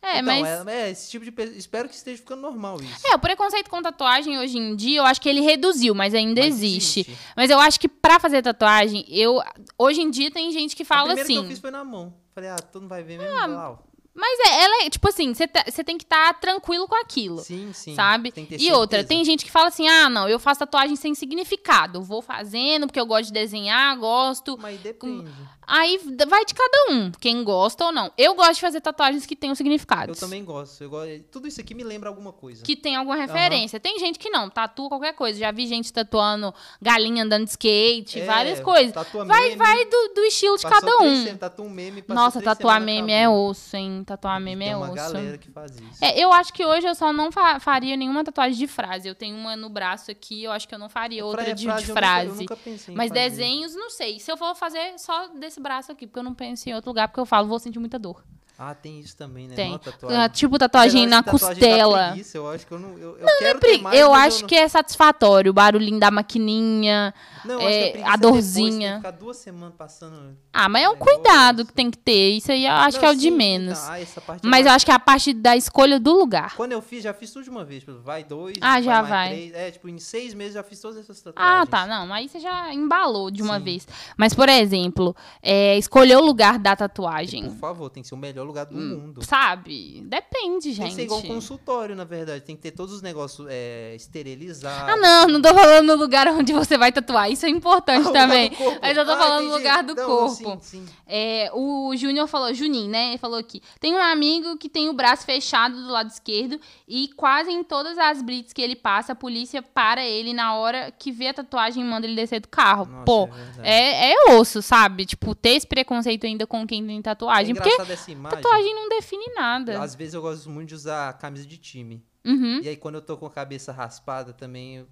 É, Então, mas. é, é, esse tipo de... pe- Espero que esteja ficando normal isso. É, o preconceito com tatuagem hoje em dia, eu acho que ele reduziu, mas ainda Mas existe. existe. Mas eu acho que pra fazer tatuagem, eu. Hoje em dia tem gente que fala assim. que eu fiz foi na mão. Falei, ah, tu não vai ver mesmo? Ah, Mas é, ela é, tipo assim, você tá- tem que estar tranquilo com aquilo. Sim, sim. Sabe? E outra, tem gente que fala assim: ah, não, eu faço tatuagem sem significado. Vou fazendo porque eu gosto de desenhar, gosto. Mas depende. Aí vai de cada um, quem gosta ou não. Eu gosto de fazer tatuagens que tenham Eu significados. também gosto. Eu gosto. Tudo isso aqui me lembra alguma coisa. Que tem alguma referência. Tem gente que não, tatua qualquer coisa. Já vi gente tatuando galinha andando de skate, É, várias coisas. tatua Vai, meme, vai do, do estilo de cada um. semanas, Tatua um meme, Nossa, tatuar meme é osso, hein? Tatuar meme Tem é uma osso. galera que faz isso. É, eu acho que hoje eu só não fa- faria nenhuma tatuagem de frase. Eu tenho uma no braço aqui, eu acho que eu não faria outra de, frase de eu nunca- eu frase. nunca pensei em Mas fazer. desenhos, não sei. Se eu for fazer só desse braço aqui, porque eu não penso em outro lugar, porque eu falo, vou sentir muita dor. Ah, tem isso também, né? Tem. Não, tatuagem. Ah, Tipo tatuagem eu na tatuagem costela. preguiça, eu acho que eu não. Eu, eu quero ter Pregui- mais, eu acho não- que é satisfatório o barulhinho da maquininha. Não, eu acho que é, preguiça a depois, dorzinha. que ficar duas semanas passando. Ah, mas é um Negócio. cuidado que tem que ter. Isso aí eu acho Não, que é o de sim, menos. então, ah, essa parte é Mas eu acho que é a parte da escolha do lugar. Quando eu fiz, já fiz tudo de uma vez. tipo, Vai dois, Ah, já mais vai. três. É, tipo, em seis meses já fiz todas essas tatuagens. Ah, tá. Não, aí você já embalou de uma Sim. vez. Mas, por exemplo, é, escolher o lugar da tatuagem. Por favor, tem que ser o melhor lugar do Hum, mundo. Sabe? Depende, Tem gente. que ser igual um consultório, na verdade. Tem que ter todos os negócios é, esterilizados. Ah, não, não tô falando no lugar onde você vai tatuar. Isso é importante Ah, também. Mas eu tô Ah, falando no lugar do Não, corpo. Sim, sim. É, o Júnior falou, Juninho, né? Ele falou aqui. Tem um amigo que tem o braço fechado do lado esquerdo e quase em todas as blitz que ele passa, a polícia para ele na hora que vê a tatuagem e manda ele descer do carro. Nossa, Pô, é é, é osso, sabe? Tipo, ter esse preconceito ainda com quem tem É tatuagem. porque engraçado essa imagem. Tatuagem não define nada. Às vezes eu gosto muito de usar camisa de time. Uhum. E aí quando eu tô com a cabeça raspada também.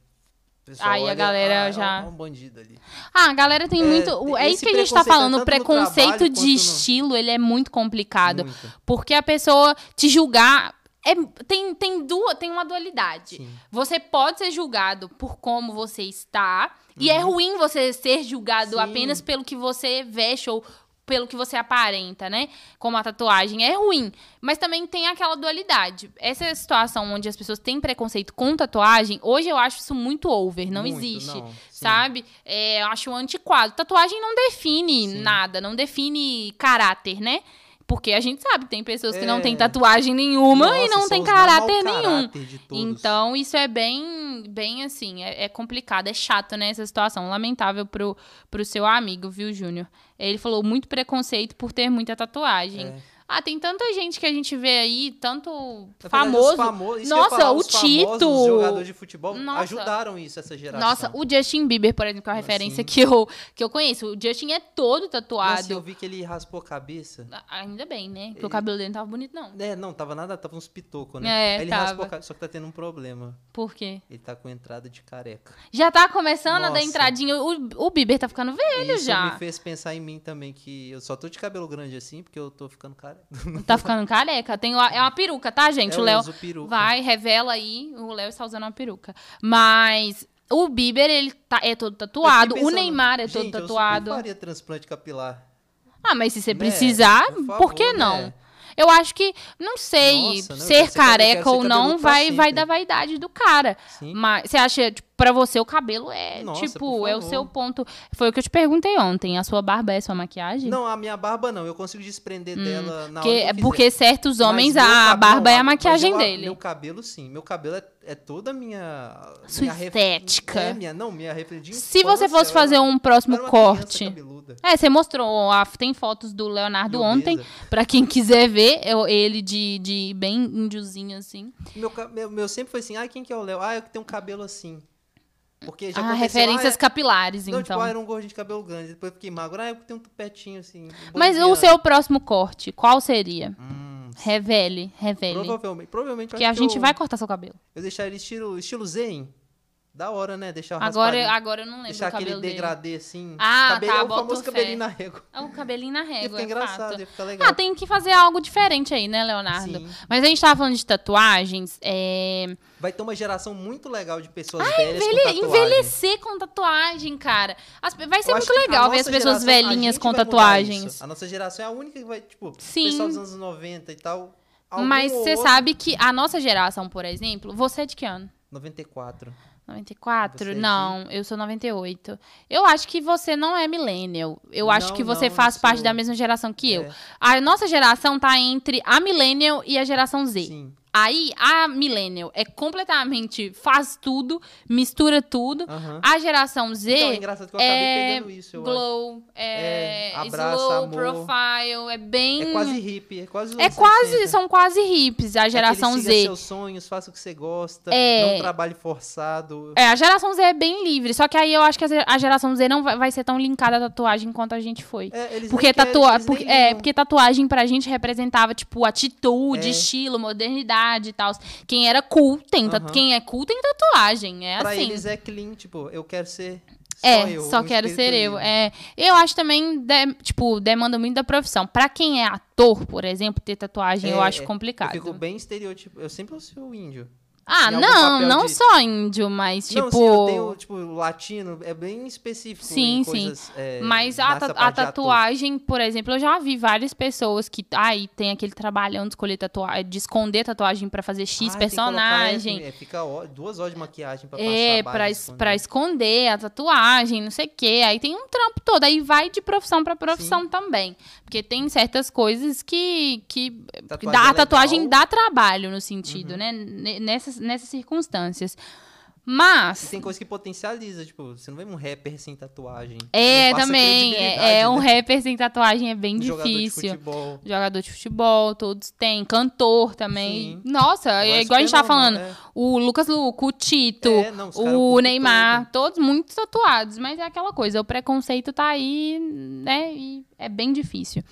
pessoal Aí a olha, galera ah, já- é um bandido ali. Ah, a galera tem É, muito. É isso que a gente tá é falando. O preconceito trabalho de quanto no- estilo, ele é muito complicado. Muito. Porque a pessoa te julgar. É, tem, tem, duas, tem uma dualidade. Sim. Você pode ser julgado por como você está. E é ruim você ser julgado Uhum. Sim. apenas pelo que você veste ou pelo que você aparenta, né? Como a tatuagem. É ruim. Mas também tem aquela dualidade. Essa situação onde as pessoas têm preconceito com tatuagem, hoje eu acho isso muito over. Não Muito, existe. não, sabe? É, eu acho antiquado. Tatuagem não define Sim. nada. Não define caráter, né? Porque a gente sabe que tem pessoas que não É. têm tatuagem nenhuma e Nossa, não são tem mau caráter nenhum. caráter. Então, isso é bem, bem assim, é, é complicado, é chato, né, essa situação. Lamentável pro, pro seu amigo, viu, Júnior? Ele falou muito preconceito por ter muita tatuagem. É. Ah, tem tanta gente que a gente vê aí, tanto verdade, famoso. os famo- isso que eu ia Nossa, falar, o os famosos Tito. jogadores de futebol Nossa. ajudaram isso, essa geração. Nossa, o Justin Bieber, por exemplo, que é uma referência que eu, que eu conheço. O Justin é todo Nossa, tatuado. eu vi que ele raspou a cabeça. A- Ainda bem, né? Porque o Ele- cabelo dele não tava bonito, não. É, não, tava nada, tava uns pitocos, né? É, Aí ele tava. raspou a cabeça, só que tá tendo um problema. Por quê? Ele tá com entrada de careca. Já tá começando a dar Nossa. entradinha. O, o Bieber tá ficando velho Isso já. me fez pensar em mim também, que eu só tô de cabelo grande assim, porque eu tô ficando careca. Tá ficando careca. Tem, é uma peruca, tá, gente? É, o Léo eu vai, revela aí. O Léo está usando uma peruca. Mas o Bieber, ele tá, é todo Eu tatuado. fiquei O pensando, Neymar é todo gente, tatuado. Eu faria transplante capilar. Ah, mas se você Né? precisar, Por por, que favor, não? né? Eu acho que, não sei, Nossa, eu ser eu careca ou não vai, vai da vaidade do cara. Sim. Mas você acha, tipo, pra você o cabelo é, Nossa, tipo, é o seu ponto. Foi o que eu te perguntei ontem. A sua barba é sua maquiagem? Não, a minha barba não. Eu consigo desprender dela na Porque, hora que é porque certos homens, a barba é a maquiagem eu- dele. Meu cabelo, sim. Meu cabelo é, é toda a minha... Sua minha ref- estética. É, minha, não, minha de Se você fosse fazer um próximo corte. É, você mostrou, a- tem fotos do Leonardo Meu ontem, Deus. pra quem quiser ver, eu- ele de, de bem índiozinho assim. Meu, meu, meu sempre foi assim, ah, quem que é o Léo? Ah, eu que tenho um cabelo assim. Porque já Ah, referências ah, é- capilares, Não, então. tipo, ah, era um gordinho de cabelo grande, depois fiquei magro. Ah, eu tenho um tupetinho assim. um Mas o seu próximo corte, qual seria? Hum, Revele, revele. provavelmente, provavelmente Que a gente eu, vai cortar seu cabelo. Eu deixar ele estilo, estilo zen. Da hora, né? Deixar o Agora, agora eu não lembro Deixar aquele dele. degradê assim. Ah, cabelo, tá, é o famoso cabelinho na régua. É o cabelinho na régua, ficar é engraçado, fato. ficar legal. Ah, tem que fazer algo diferente aí, né, Leonardo? Sim. Mas a gente tava falando de tatuagens, é... Vai ter uma geração muito legal de pessoas velhas Envelhe- com tatuagem. envelhecer com tatuagem, cara. As- vai ser Eu muito legal ver as pessoas geração, velhinhas com tatuagens. A nossa geração é a única que vai, tipo, Sim. o pessoal dos anos 90 e tal. Mas você outro- sabe que a nossa geração, por exemplo, você é de que ano? 94. 94? Você é de- não, eu sou 98. Eu acho que você não é millennial. Eu acho Não, que você não, faz eu parte sou- da mesma geração que eu. É. A nossa geração tá entre a millennial e a geração Z. Sim. Aí, a millennial é completamente faz tudo, mistura tudo. Aham. A geração Z Então, é engraçado que eu é pegando isso, eu glow, é, É, abraça, slow amor. profile, é bem... É quase hippie, é quase É quase, 60. são quase hips, a geração Aquele Z. siga seus sonhos, faça o que você gosta, É. não trabalhe forçado. É, a geração Z é bem livre, só que aí eu acho que a geração Z não vai, vai ser tão linkada à tatuagem quanto a gente foi. É, eles Porque, nem querem, tatua eles nem porque, é, porque tatuagem pra gente representava, tipo, atitude, É. estilo, modernidade e tal. Quem era cool tem Aham. Quem é cool tem tatuagem. É Pra assim. eles é clean, tipo, eu quero ser só É, eu. só quero ser eu. livre. É, eu acho também, de- tipo, demanda muito da profissão. Pra quem é ator, por exemplo, ter tatuagem, eu É, acho é, complicado. Eu fico bem estereotipo. Eu sempre o índio. Ah, não, não de- só índio, mas tipo. Não, sim, eu tenho, tipo, o latino é bem específico Sim, em sim. coisas, é, Mas a, ta- a tatuagem, por exemplo, eu já vi várias pessoas que aí tem aquele trabalhão de escolher tatuagem, de esconder tatuagem pra fazer X Ah, que colocar, personagem. é, fica duas horas de maquiagem pra É, passar a pra, esconder. pra esconder a tatuagem, não sei o quê. Aí tem um trampo todo. Aí vai de profissão pra profissão também. Porque tem certas coisas que. que Tatuagem dá, é a tatuagem legal. dá trabalho no sentido, Uhum. né? Ne- Nessas, nessas circunstâncias. Mas. tem coisa que potencializa, tipo, você não vê um rapper sem tatuagem. É, também. É, é um né? rapper sem tatuagem é bem jogador de difícil. futebol. Jogador de futebol, todos têm. Cantor também. Sim. Nossa, é igual a gente normal, falando. é. O Lucas Luco, o Tito, É, não, o Neymar, tudo. todos muito tatuados. Mas é aquela coisa, o preconceito tá aí, né? E é bem difícil.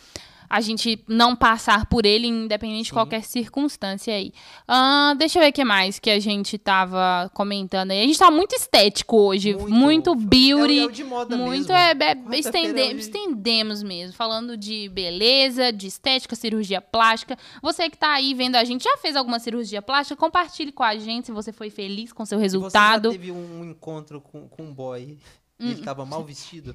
A gente não passar por ele, independente de Sim. qualquer circunstância aí. Ah, deixa eu ver o que mais que a gente tava comentando aí. A gente tá muito estético hoje. Muito, beauty. É, o- é o de moda Muito mesmo. é, é estende- é de- estendemos mesmo, falando de beleza, de estética, cirurgia plástica. Você que tá aí vendo a gente, já fez alguma cirurgia plástica? Compartilhe com a gente se você foi feliz com seu resultado. Você já teve um, encontro com, com um boy e Hum. ele tava mal vestido?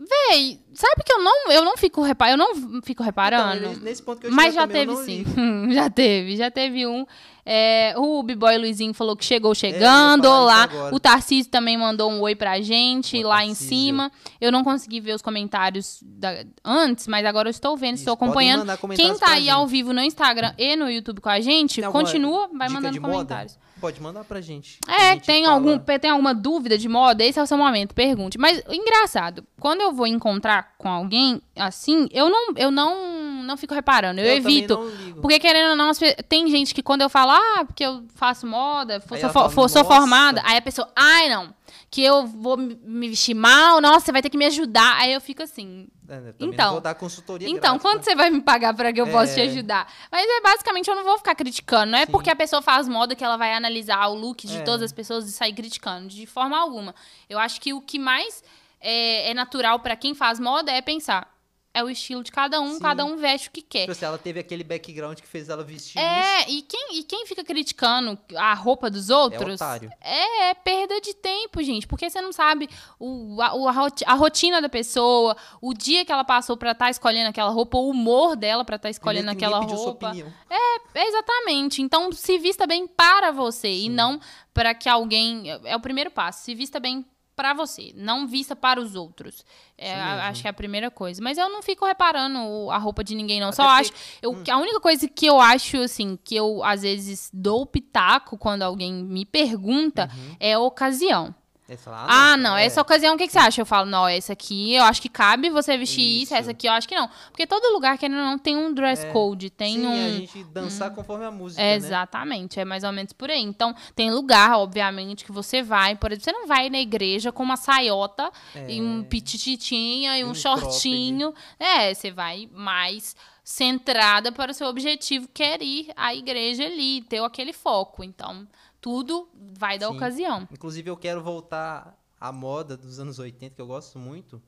Véi, sabe que eu não, eu não fico reparando, eu não fico reparando. Então, nesse ponto que eu Mas já também, teve sim. já teve, já teve um. É, o B-Boy Luizinho falou que chegou É, chegando. falar lá. agora. O Tarcísio também mandou um oi pra gente lá em Tarcísio. cima. Eu não consegui ver os comentários da- antes, mas agora eu estou vendo, estou Isso, podem acompanhando. Quem comentários tá aí gente. ao vivo no Instagram e no YouTube com a gente, Tem continua, vai mandando de moda? Pode mandar pra gente. É, gente tem, fala. algum, tem alguma dúvida de moda? Esse é o seu momento, pergunte. Mas engraçado, quando eu vou encontrar com alguém assim, eu não, eu não, não fico reparando, eu, também evito. Porque querendo ou não, tem gente que quando eu falo, ah, porque eu faço moda, sou, Aí sou, formada, aí a pessoa, ai não, que eu vou me vestir mal, nossa, você vai ter que me ajudar. Aí eu fico assim, É, né, Então. vou dar consultoria então, grátis, quanto né? você vai me pagar pra que eu possa te É. ajudar? Mas é basicamente eu não vou ficar criticando. Não é Sim. porque a pessoa faz moda que ela vai analisar o look de É. todas as pessoas e sair criticando. De forma alguma. Eu acho que o que mais é, é natural pra quem faz moda é pensar. É o estilo de cada um, Sim. cada um veste o que quer. Tipo assim, ela teve aquele background que fez ela vestir isso. É, e quem, e quem fica criticando a roupa dos outros otário. é, é perda de tempo, gente. Porque você não sabe o, a, a roti- a rotina da pessoa, o dia que ela passou pra estar escolhendo aquela roupa, o humor dela pra estar escolhendo Primeiro que aquela sua roupa. opinião. É, exatamente. Então, se vista bem para você e não para que alguém. É o primeiro passo. Se vista bem para você, não vista para os outros. É, a- acho que é a primeira coisa. Mas eu não fico reparando a roupa de ninguém, não. Até Só acho. Eu, que A única coisa que eu acho, assim, que eu às vezes dou pitaco quando alguém me pergunta Uhum. é a ocasião. Fala, Ah, não, é. essa ocasião, o que, que você acha? Eu falo, não, essa aqui eu acho que cabe você vestir isso, Isso. essa aqui eu acho que não. Porque todo lugar, ou não, tem um dress É. code, tem Sim, um. a gente dançar conforme a música, É, né? Exatamente, é mais ou menos por aí. Então, tem lugar, obviamente, que você vai, por exemplo, você não vai na igreja com uma saiota É. e um pitititinha e um, um shortinho. É, você vai mais centrada para o seu objetivo, que é ir à igreja ali, ter aquele foco. Então, tudo vai da Sim. ocasião. Inclusive, eu quero voltar à moda dos anos 80, que eu gosto muito,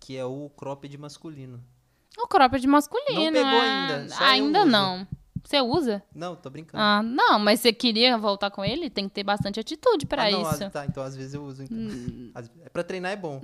que é o cropped masculino. O cropped masculino. Não pegou é- ainda, Ainda não. Você usa? Não, tô brincando. Ah, não, mas você queria voltar com ele? Tem que ter bastante atitude para Ah, não, isso. ah, tá, então às vezes eu uso. Então. Hum. É pra treinar é bom.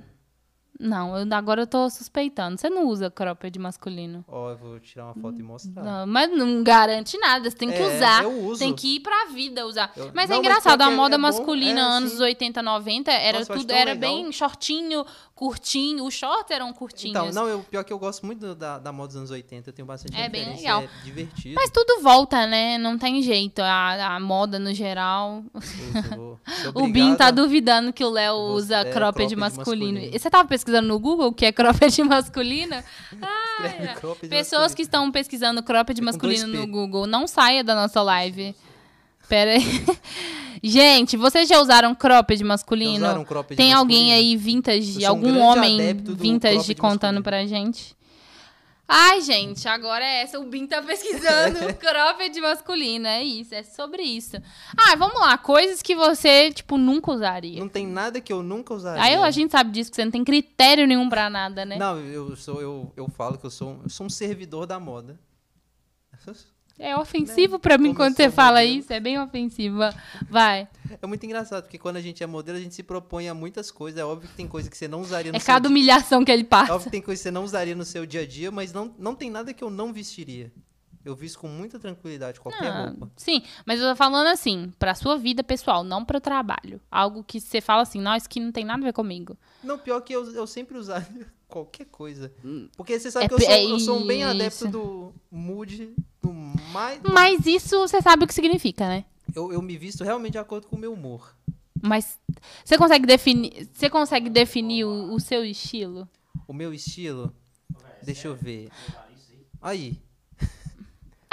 Não, eu- agora eu tô suspeitando. Você não usa cropped masculino. Ó, eu vou tirar uma foto e mostrar. Não, mas não garante nada. Você tem que É, usar. eu uso. Tem que ir pra vida usar. Eu- Mas Não, é mas engraçado, pior a é- moda é masculina, é, anos sim. 80, 90, era Nossa, eu tudo, era legal. bem shortinho, curtinho. Os shorts eram curtinhos. Então, não, eu, pior que eu gosto muito da, da moda dos anos 80, eu tenho bastante É bem legal. É divertido. Mas tudo volta, né? Não tem jeito. A, a moda no geral. Eu vou- ser O Bin tá duvidando que o Léo usa é, cropped, cropped masculino. masculino. Você tava pesquisando no Google o que é cropped é. cropped Pessoas masculino. que estão pesquisando cropped É masculino no. Google, não saia da nossa live. Pera aí. Gente, vocês já usaram cropped masculino? Já usaram cropped Tem alguém masculino? aí Eu vintage, um algum grande homem vintage contando masculino. pra gente? Ai, gente, agora é essa. O Bin tá pesquisando cropped masculino. É isso, é sobre isso. Ah, vamos lá. Coisas que você, tipo, nunca usaria. Não tem nada que eu nunca usaria. Aí a gente sabe disso, que você não tem critério nenhum pra nada, né? Não, eu, sou, eu, eu falo que eu sou, eu sou um servidor da moda. É ofensivo pra mim Como quando você fala modelo. isso. É bem ofensivo. Vai. É muito engraçado, porque quando a gente é modelo, a gente se propõe a muitas coisas. É óbvio que tem coisa que você não usaria no É seu cada dia- humilhação que ele É passa. óbvio que tem coisa que você não usaria no seu dia a dia, mas não, não tem nada que eu não vestiria. Eu visto com muita tranquilidade qualquer Ah, roupa. sim, mas eu tô falando assim, pra sua vida pessoal, não pro trabalho. Algo que você fala assim, não, isso aqui não tem nada a ver comigo. Não, pior que eu, eu sempre usaria qualquer coisa. Porque você sabe É que eu sou, é eu sou um bem adepto do mood, do mais... do- Mas isso você sabe o que significa, né? Eu, eu me visto realmente de acordo com o meu humor. Mas você consegue definir, você consegue definir o, o seu estilo? O meu estilo, deixa eu ver. Aí,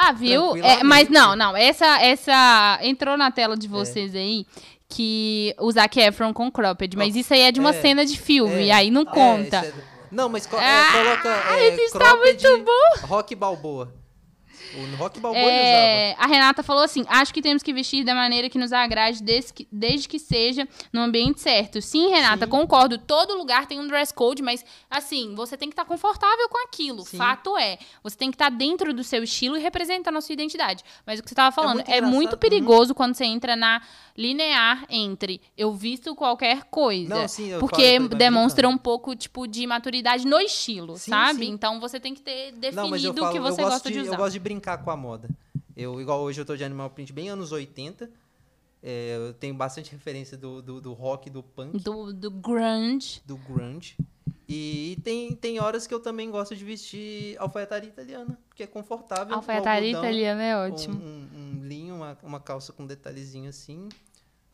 Ah, viu? É, mas não, não. Essa, essa entrou na tela de vocês aí que o Zac Efron com cropped, mas isso aí é de uma É, cena de filme, é. aí não É, conta. é- Não, mas co- é, Ah, coloca é, isso está muito bom. Rock Balboa. O Rock Balboa É, a Renata falou assim: acho que temos que vestir da maneira que nos agrade, desde que, desde que seja no ambiente certo. Sim, Renata, Sim. concordo. Todo lugar tem um dress code, mas assim, você tem que estar confortável com aquilo. Sim. Fato é. Você tem que estar dentro do seu estilo e representando a sua identidade. Mas o que você estava falando muito é muito, engraçado. perigoso quando você entra na linear entre eu visto qualquer coisa. Não, sim, eu porque eu tô demonstra um pouco, tipo, de maturidade no estilo, Sim, sabe? sim. Então você tem que ter definido o que você gosta de, usar. Eu gosto de brincar com a moda. Eu, igual hoje eu tô de animal print bem anos 80. É, eu tenho bastante referência do, do, do rock, do punk, Do, do grunge. do grunge. E tem, tem horas que eu também gosto de vestir alfaiataria italiana, porque é confortável. Alfaiataria um italiana é ótimo. Um, um linho, uma, uma calça com detalhezinho assim,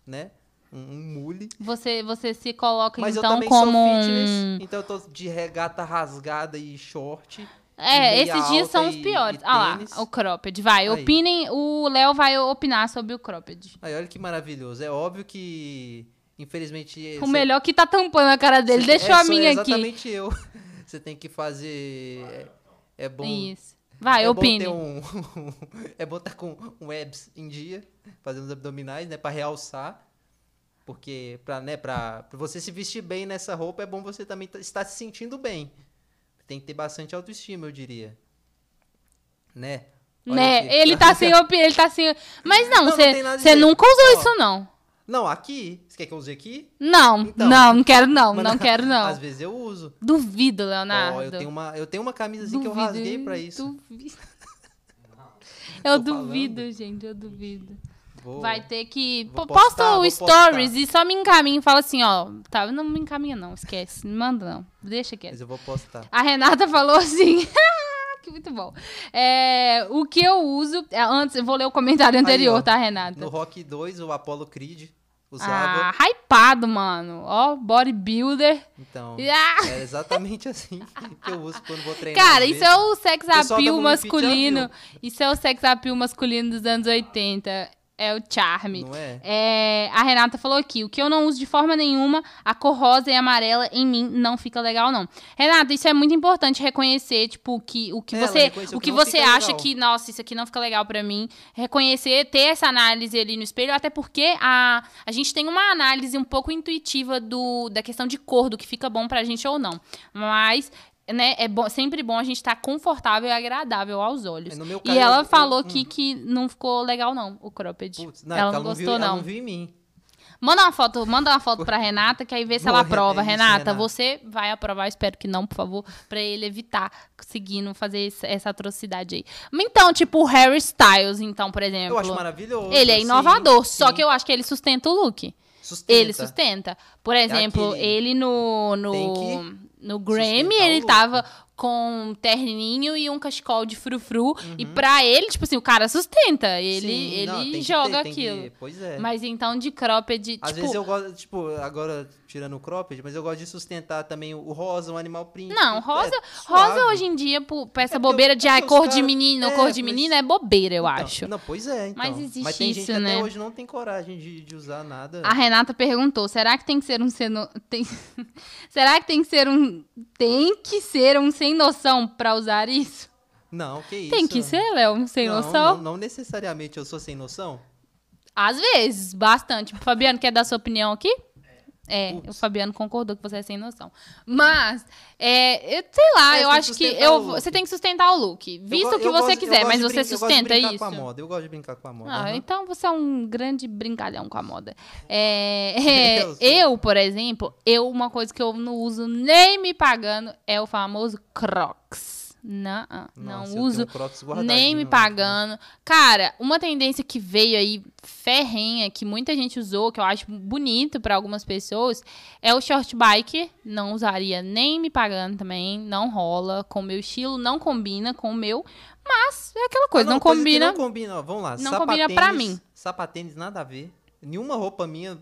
né? Um, um mule. Você, você se coloca, Mas eu então, também como sou um... fitness, então eu tô de regata rasgada e short. É, esses dias são os piores. e Ah lá, o cropped. Vai, Aí. opinem. O Léo vai opinar sobre o cropped. Aí, olha que maravilhoso. É óbvio que, infelizmente... O melhor que tá tampando a cara dele. Deixa a minha aqui. é Exatamente eu. Você tem que fazer... É, é bom... Isso. Vai, é opine. Um, é bom estar com um abs em dia, fazendo os abdominais, né? Pra realçar. Porque pra, né, pra, pra você se vestir bem nessa roupa, é bom você também tá- estar se sentindo bem. Tem que ter bastante autoestima, eu diria. Né? Olha Né? aqui. Ele tá sem opinião, ele tá sem. Mas não, Não, não você nunca usou Ó, isso, não. Não, aqui. Você quer que eu use aqui? Não, Então. não, não quero não, Mas não quero não. Às vezes eu uso. Duvido, Leonardo. Ó, eu tenho uma, eu tenho uma camisa assim que eu Duvido, rasguei pra isso. Duvido. Eu duvido, falando. gente, eu duvido. Vou- Vai ter que. Postar, Posta o stories postar. e só me encaminha e fala assim, ó. Tá, não me encaminha, não, esquece. Não manda, não. Deixa quieto. Mas eu vou postar. A Renata falou assim. que muito bom. É, o que eu uso. é, Antes, eu vou ler o comentário anterior, ó, tá, Renata? No Rock 2, o Apollo Creed Ah, usava. hypado, mano. Ó, bodybuilder. Então, Ah! é exatamente assim que eu uso quando vou treinar. Cara, isso é o sex da appeal masculino. Isso é o sex appeal masculino dos anos 80. É o charme. Não é? É, a Renata falou aqui, o que eu não uso de forma nenhuma, a cor rosa e amarela em mim não fica legal, não. Renata, isso é muito importante reconhecer, tipo, que, o que É, você, o que que você acha legal. que, nossa, isso aqui não fica legal pra mim. Reconhecer, ter essa análise ali no espelho, até porque a, a gente tem uma análise um pouco intuitiva do, da questão de cor, do que fica bom pra gente ou não. Mas, né, é bom, sempre bom a gente estar confortável e agradável aos olhos. No meu E caso, ela eu- falou eu- aqui que não ficou legal, não, o cropped. Putz, não, ela porque não não gostou, viu, não. Ela não viu em mim. Manda uma foto, manda uma foto pra Renata, que aí vê se Boa, ela aprova. é isso, Renata, Renata. você vai aprovar, espero que não, por favor, pra ele evitar conseguindo fazer essa atrocidade aí. Então, tipo, o Harry Styles, então, por exemplo. Eu acho maravilhoso. Ele é sim, inovador, só sim. que eu acho que ele sustenta o look. Sustenta. Ele sustenta. Por exemplo, aquele- ele no, no, que no Grammy, ele tava com um terninho e um cachecol de frufru. E Uhum. pra ele, tipo assim, o cara sustenta. Ele, Sim, ele não, joga ter, aquilo. que- Pois é. Mas então de cropped, Às tipo... vezes eu gosto, tipo, agora tirando o cropped, mas eu gosto de sustentar também o rosa, um animal print. Não, É rosa, suave. rosa hoje em dia, por, pra essa É bobeira eu- de é ai, cor de menino, é, cor de menina é bobeira, eu Então, acho. Não, pois é, então. Mas existe Mas tem gente isso, que né? até hoje não tem coragem de, de usar nada. A Renata perguntou: será que tem que ser um seno... tem... será que tem que ser um tem que ser um sem noção pra usar isso? Não, que isso. Tem que ser, Léo, sem não, noção? Não, não necessariamente eu sou sem noção. Às vezes, bastante. Fabiano quer dar sua opinião aqui? É, o Fabiano concordou que você é sem noção. Mas, é, eu, sei lá, Mas eu acho que eu, você tem que sustentar o look. Visto o que você gosto- quiser, mas você brin- eu gosto de sustenta brincar isso. Com a moda. Eu gosto de brincar com a moda. Ah, aham. então você é um grande brincalhão com a moda. É, é, eu, por exemplo, eu uma coisa que eu não uso nem me pagando é o famoso Crocs. Não, não Nossa, uso nem me né? pagando. Cara, uma tendência que veio aí ferrenha, que muita gente usou, que eu acho bonito pra algumas pessoas, é o short bike. Não usaria nem me pagando também, não rola com o meu estilo, não combina com o meu, mas é aquela coisa, Ah, não, coisa que combina. Não combina, ó, vamos lá. não combina pra mim. Sapatênis, nada a ver. Nenhuma roupa minha,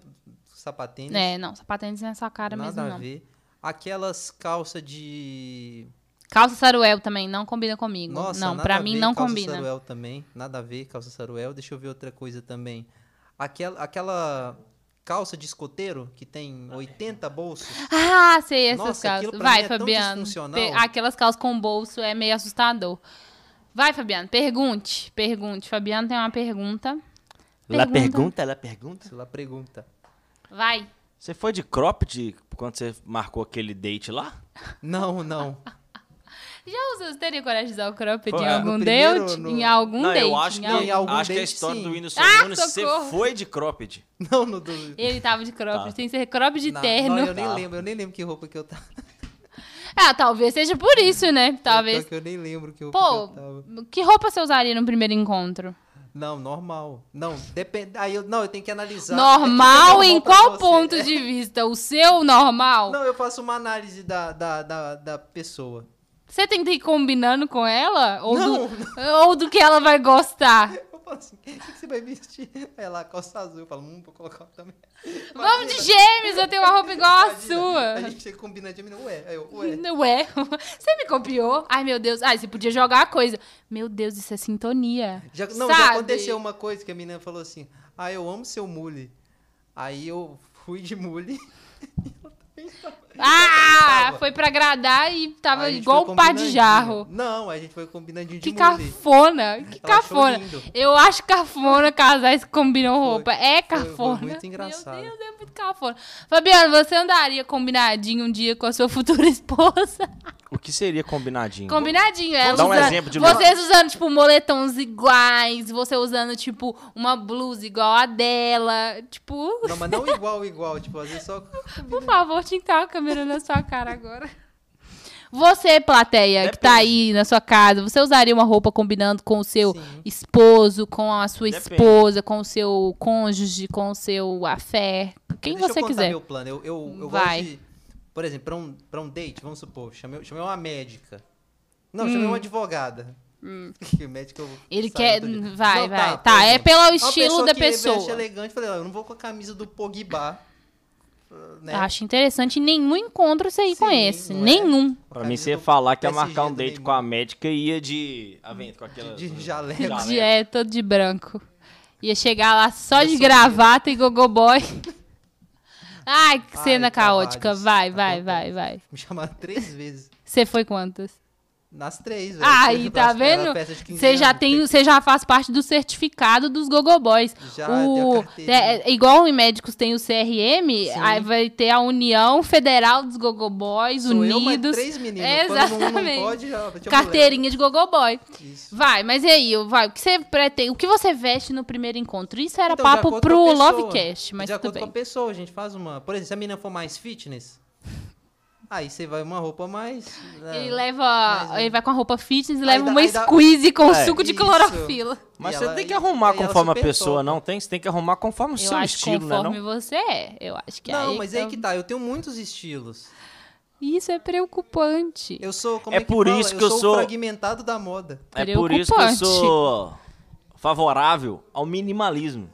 sapatênis, É, não, sapatênis nessa cara nada mesmo a não. ver. Aquelas calças de. Calça saruel também não combina comigo. Nossa, não, nada pra a mim ver, não calça combina. saruel também, nada a ver, calça saruel. Deixa eu ver outra coisa também. Aquela, aquela calça de escoteiro que tem 80 bolsos. Ah, sei essas Nossa, calças. Vai, mim é Fabiano. Aquelas calças com bolso é meio assustador. Vai, Fabiano, pergunte. Pergunte. Fabiano tem uma pergunta. Ela Pergunta. ela pergunta. Se lá pergunta. Vai. Você foi de cropped quando você marcou aquele date lá? Não, não. Já usou, você teria coragem de usar o cropped Foi, em é, algum primeiro, date? no- Em algum não, date? eu acho que, em algum- em algum acho que a date, história sim. do Windows Ah, Nunes, você foi de cropped. Não, no do. Ele tava de cropped, Tá. sem ser cropped de Não, terno. Não, eu nem Tá. lembro, eu nem lembro que roupa que eu tava. Ah, talvez seja por isso, né? Talvez. Pior que eu nem lembro que roupa Pô, que eu tava. que roupa você usaria no primeiro encontro? Não, normal. Não, depende. Aí eu, não, eu tenho que analisar. Normal É em normal pra qual você. ponto É. de vista? O seu normal? Não, eu faço uma análise da, da, da, da pessoa. Você tem que ir combinando com ela? Ou, Não, do, ou do que ela vai gostar? Eu falo assim, o que você vai vestir? Aí lá, calça azul. Eu falo, hum, vou colocar também. Vamos de gêmeos, eu tenho uma roupa igual a Imagina, sua. A gente chega combinando de mim, ué. Aí eu, ué. Ué, você me copiou? Ai, meu Deus. Ai, você podia jogar a coisa. Meu Deus, isso é sintonia. Já, não, Sabe? já aconteceu uma coisa que a menina falou assim: Ah, eu amo seu mule. Aí eu fui de mule. Ah, foi pra agradar e tava igual foi o pá de jarro. Não, a gente foi combinandinho de Que cafona, que Ela cafona. Eu acho cafona casais que combinam Foi. roupa. É Foi- foi cafona. muito engraçado. Meu Deus, é muito cafona. Fabiano, você andaria combinadinho um dia com a sua futura esposa? O que seria combinadinho? Combinadinho, ela dar um usando, exemplo de Vocês usando, tipo, moletons iguais, você usando, tipo, uma blusa igual a dela. Tipo, Não, mas não igual, igual. Tipo, às vezes só. por favor, tinha que estar a câmera na sua cara agora. Você, plateia, que tá aí na sua casa, você usaria uma roupa combinando com o seu Sim. esposo, com a sua Depende. esposa, com o seu cônjuge, com o seu afé? Quem Deixa você eu contar quiser. meu plano. Eu, eu, eu Vai. gosto de. Por exemplo, pra um, pra um date, vamos supor, chamei, chamei uma médica. Hum. Não, chamei uma advogada. Que médica eu Ele quer. Vai, Não, vai. por Tá, é exemplo, pelo uma estilo da que pessoa. elegante, falei, ó, eu não vou com a camisa do Pogba. Né? Acho interessante nenhum encontro você ir com Sim, esse. é? Nenhum. Pra mim, você ia falar que ia marcar um date com a médica e ia de. Avento, com aquela. De jaleco. Jaleco. De, é, todo de branco. Ia chegar lá só Eu de gravata e gogoboy. Ai, que cena Ai, caótica. Vai, vai, vai, vai. Me chamaram três vezes. Você foi quantas? Nas três, velho. Aí, tá vendo? festa de 15 Você já anos, tem, você já faz parte do certificado dos Gogoboys. Já, o, é, é igual em médicos tem o CRM, aí vai ter a União Federal dos Gogoboys Sou eu, Unidos. três meninos. É, um exatamente. não pode, já, eu Carteirinha de Gogoboy. Isso. Vai, mas e aí, vai, o que você pretende, o que você veste no primeiro encontro? Isso era Então, papo pro pessoa, Lovecast, mas de tudo acordo com a bem. pessoa, a gente faz uma. Por exemplo, se a menina for mais fitness, aí você vai uma roupa mais. né, Ele leva, mais- ele vai com a roupa fitness e leva dá- uma aí dá- squeeze com É, suco de isso. clorofila. Mas E você ela- tem que arrumar conforme a pessoa, topa. não tem? Você tem que arrumar conforme o Eu seu estilo, né? conforme você é. Eu acho que Não, mas que aí tá- que tá. Eu tenho muitos estilos. Isso é preocupante. Eu sou. Como É é, que por fala? isso que eu sou. sou- fragmentado da moda. É por isso que eu sou favorável ao minimalismo.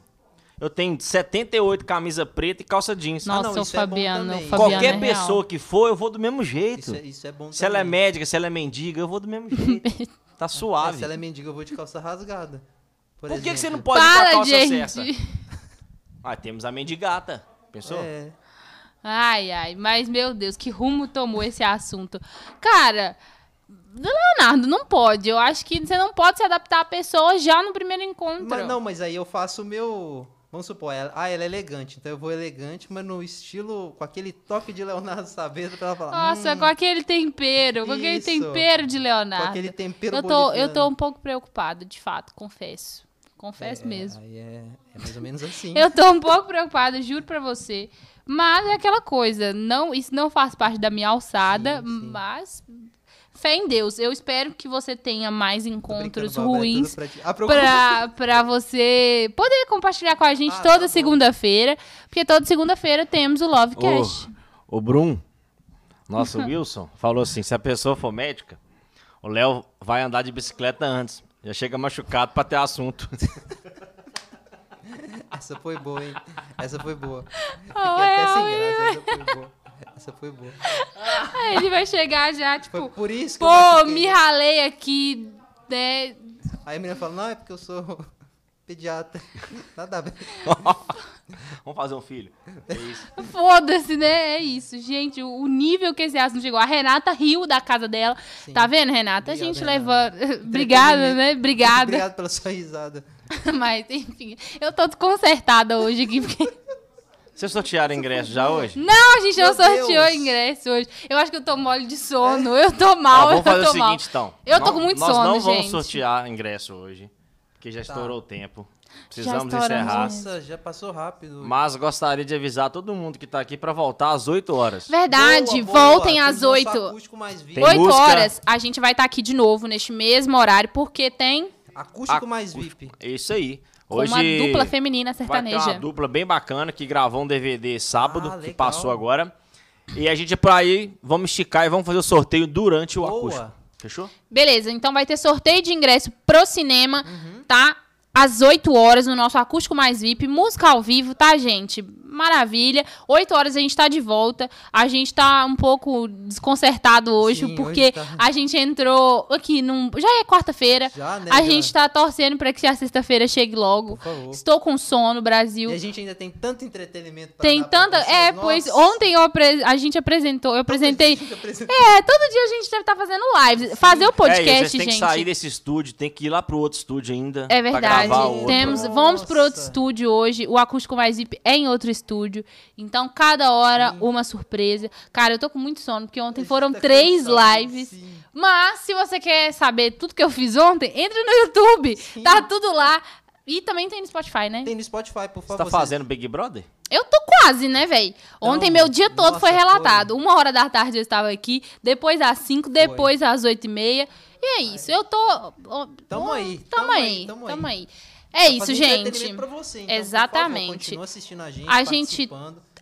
Eu tenho 78 camisa preta e calça jeans. Nossa, não, o é bom Fabiano, também. o Fabiano Qualquer é pessoa real. que for, eu vou do mesmo jeito. Isso é, isso é bom Se ela é também. médica, se ela é mendiga, eu vou do mesmo jeito. tá É, suave. se ela é mendiga, eu vou de calça rasgada. Por, Por que, que você não pode ir com a Para, calça gente. certa? Ah, temos a mendigata. Pensou? É. Ai, ai, mas meu Deus, que rumo tomou esse assunto? Cara, Leonardo, não pode. Eu acho que você não pode se adaptar à pessoa já no primeiro encontro. Mas, não, mas aí eu faço o meu. Vamos supor, ela, ah, ela é elegante, então eu vou elegante, mas no estilo, com aquele toque de Leonardo Saavedra pra ela falar. Nossa, hum, com aquele tempero, com aquele Isso. tempero de Leonardo. com aquele tempero eu tô, eu tô um pouco preocupado, de fato, confesso. Confesso É, mesmo. Aí é, é mais ou menos assim. Eu tô um pouco preocupada, juro pra você. Mas é aquela coisa, não, isso não faz parte da minha alçada, Sim, sim. mas fé em Deus. Eu espero que você tenha mais encontros Bárbara, é ruins pra. Ah, pra, pra você poder compartilhar com a gente Ah, toda tá segunda-feira, porque toda segunda-feira temos o Lovecast. O, o Brum, nosso Wilson, falou assim: se a pessoa for médica, o Léo vai andar de bicicleta antes. Já chega machucado pra ter assunto. Essa foi boa, hein? Essa foi boa. Fiquei Oh, até é, sem é. graça, essa foi boa. Essa foi boa. Aí ele vai chegar já, tipo, Foi por isso que eu pô, machuquei. me ralei aqui, né? Aí a menina fala, não, é porque eu sou pediatra. Nada a ver. Vamos fazer um filho. É isso. Foda-se, né? É isso, gente. O nível que esse assunto chegou. A Renata riu da casa dela. Sim. Tá vendo, Renata? a Obrigado, gente Renata. leva. Obrigada, né? Obrigada. Obrigado pela sua risada. Mas, enfim, eu tô desconcertada hoje aqui. Porque... Vocês sortearam ingresso já hoje? Não, a gente não Meu sorteou Deus. ingresso hoje. Eu acho que eu tô mole de sono. Eu tô mal, Ó, eu vamos fazer tô o mal. seguinte, então. Eu tô Não- com muito nós sono, não vamos gente. sortear ingresso hoje, porque já Tá. estourou o tempo. Precisamos estouramos encerrar. mesmo. Nossa, já passou rápido. Mas gostaria de avisar todo mundo que tá aqui pra voltar às 8 horas. Verdade, Boa, boa. voltem Temos às nosso 8. Acústico mais VIP. Tem 8 música? horas, a gente vai estar aqui de novo neste mesmo horário, porque tem Acústico mais VIP. É isso aí. Com Hoje uma dupla feminina vai ter sertaneja. uma dupla bem bacana que gravou um DVD sábado, Ah, que passou agora. E a gente é por aí, vamos esticar e vamos fazer o sorteio durante o Boa. acústico. Fechou? Beleza, então vai ter sorteio de ingresso pro cinema, Uhum. tá? Às 8 horas no nosso Acústico Mais VIP, música ao vivo, tá, gente? Maravilha. 8 horas a gente tá de volta. A gente tá um pouco desconcertado hoje, Sim, porque hoje tá. a gente entrou aqui num. Já é quarta-feira. Já, né? A já. gente tá torcendo pra que a sexta-feira chegue logo. Por favor. Estou com sono, Brasil. E a gente ainda tem tanto entretenimento pra Tem pra tanta. É, pois Nossa. ontem eu apre- a gente apresentou, eu apresentei. a gente É, todo dia a gente deve estar fazendo live. Fazer o é, e podcast, vocês têm gente. que sair desse estúdio, tem que ir lá pro outro estúdio ainda. É pra verdade. Temos, Nossa. vamos pro outro estúdio hoje. O Acústico Mais VIP é em outro estúdio. Então, cada hora uma surpresa. Cara, eu tô com muito sono, porque ontem foram tá três cansado, lives. sim. Mas, se você quer saber tudo que eu fiz ontem, entra no YouTube. Tá tudo lá. E também tem no Spotify, né? Tem no Spotify, por Você favor. tá vocês- fazendo Big Brother? Eu tô quase, né, velho? Ontem Não, meu dia todo nossa, foi relatado. Uma hora da tarde eu estava aqui, depois às cinco, depois às oito e meia. E é isso, eu tô... Tamo aí, Tamo tamo aí, aí, tamo tamo aí. aí. É isso, Fazer gente. pra você, então, Exatamente. Favor, continua assistindo a gente, A gente-.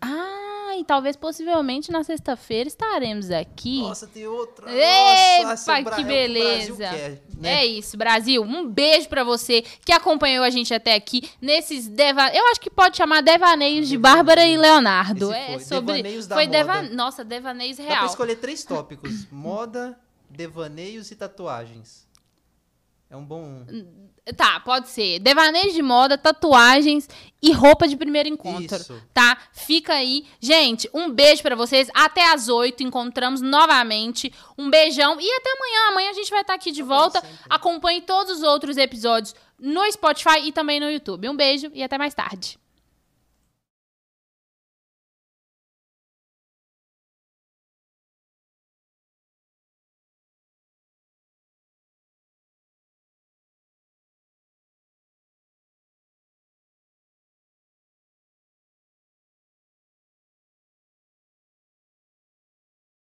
Ah, e talvez possivelmente na sexta-feira estaremos aqui. Nossa, tem outra. Epa, Nossa, que beleza. quer, né? É isso, Brasil. Um beijo pra você que acompanhou a gente até aqui nesses deva... Eu acho que pode chamar devaneios de Devaneio. Bárbara e Leonardo. Esse é foi. sobre Devaneios da foi moda. deva... Nossa, devaneios Dá pra real. escolher três tópicos: moda, devaneios e tatuagens. É um bom. Tá, pode ser. Devaneios de moda, tatuagens e roupa de primeiro encontro. Isso. Tá? Fica aí. Gente, um beijo pra vocês. Até às 8 encontramos novamente. Um beijão e até amanhã. Amanhã a gente vai estar aqui de volta. sempre. Acompanhe todos os outros episódios no Spotify e também no YouTube. Um beijo e até mais tarde.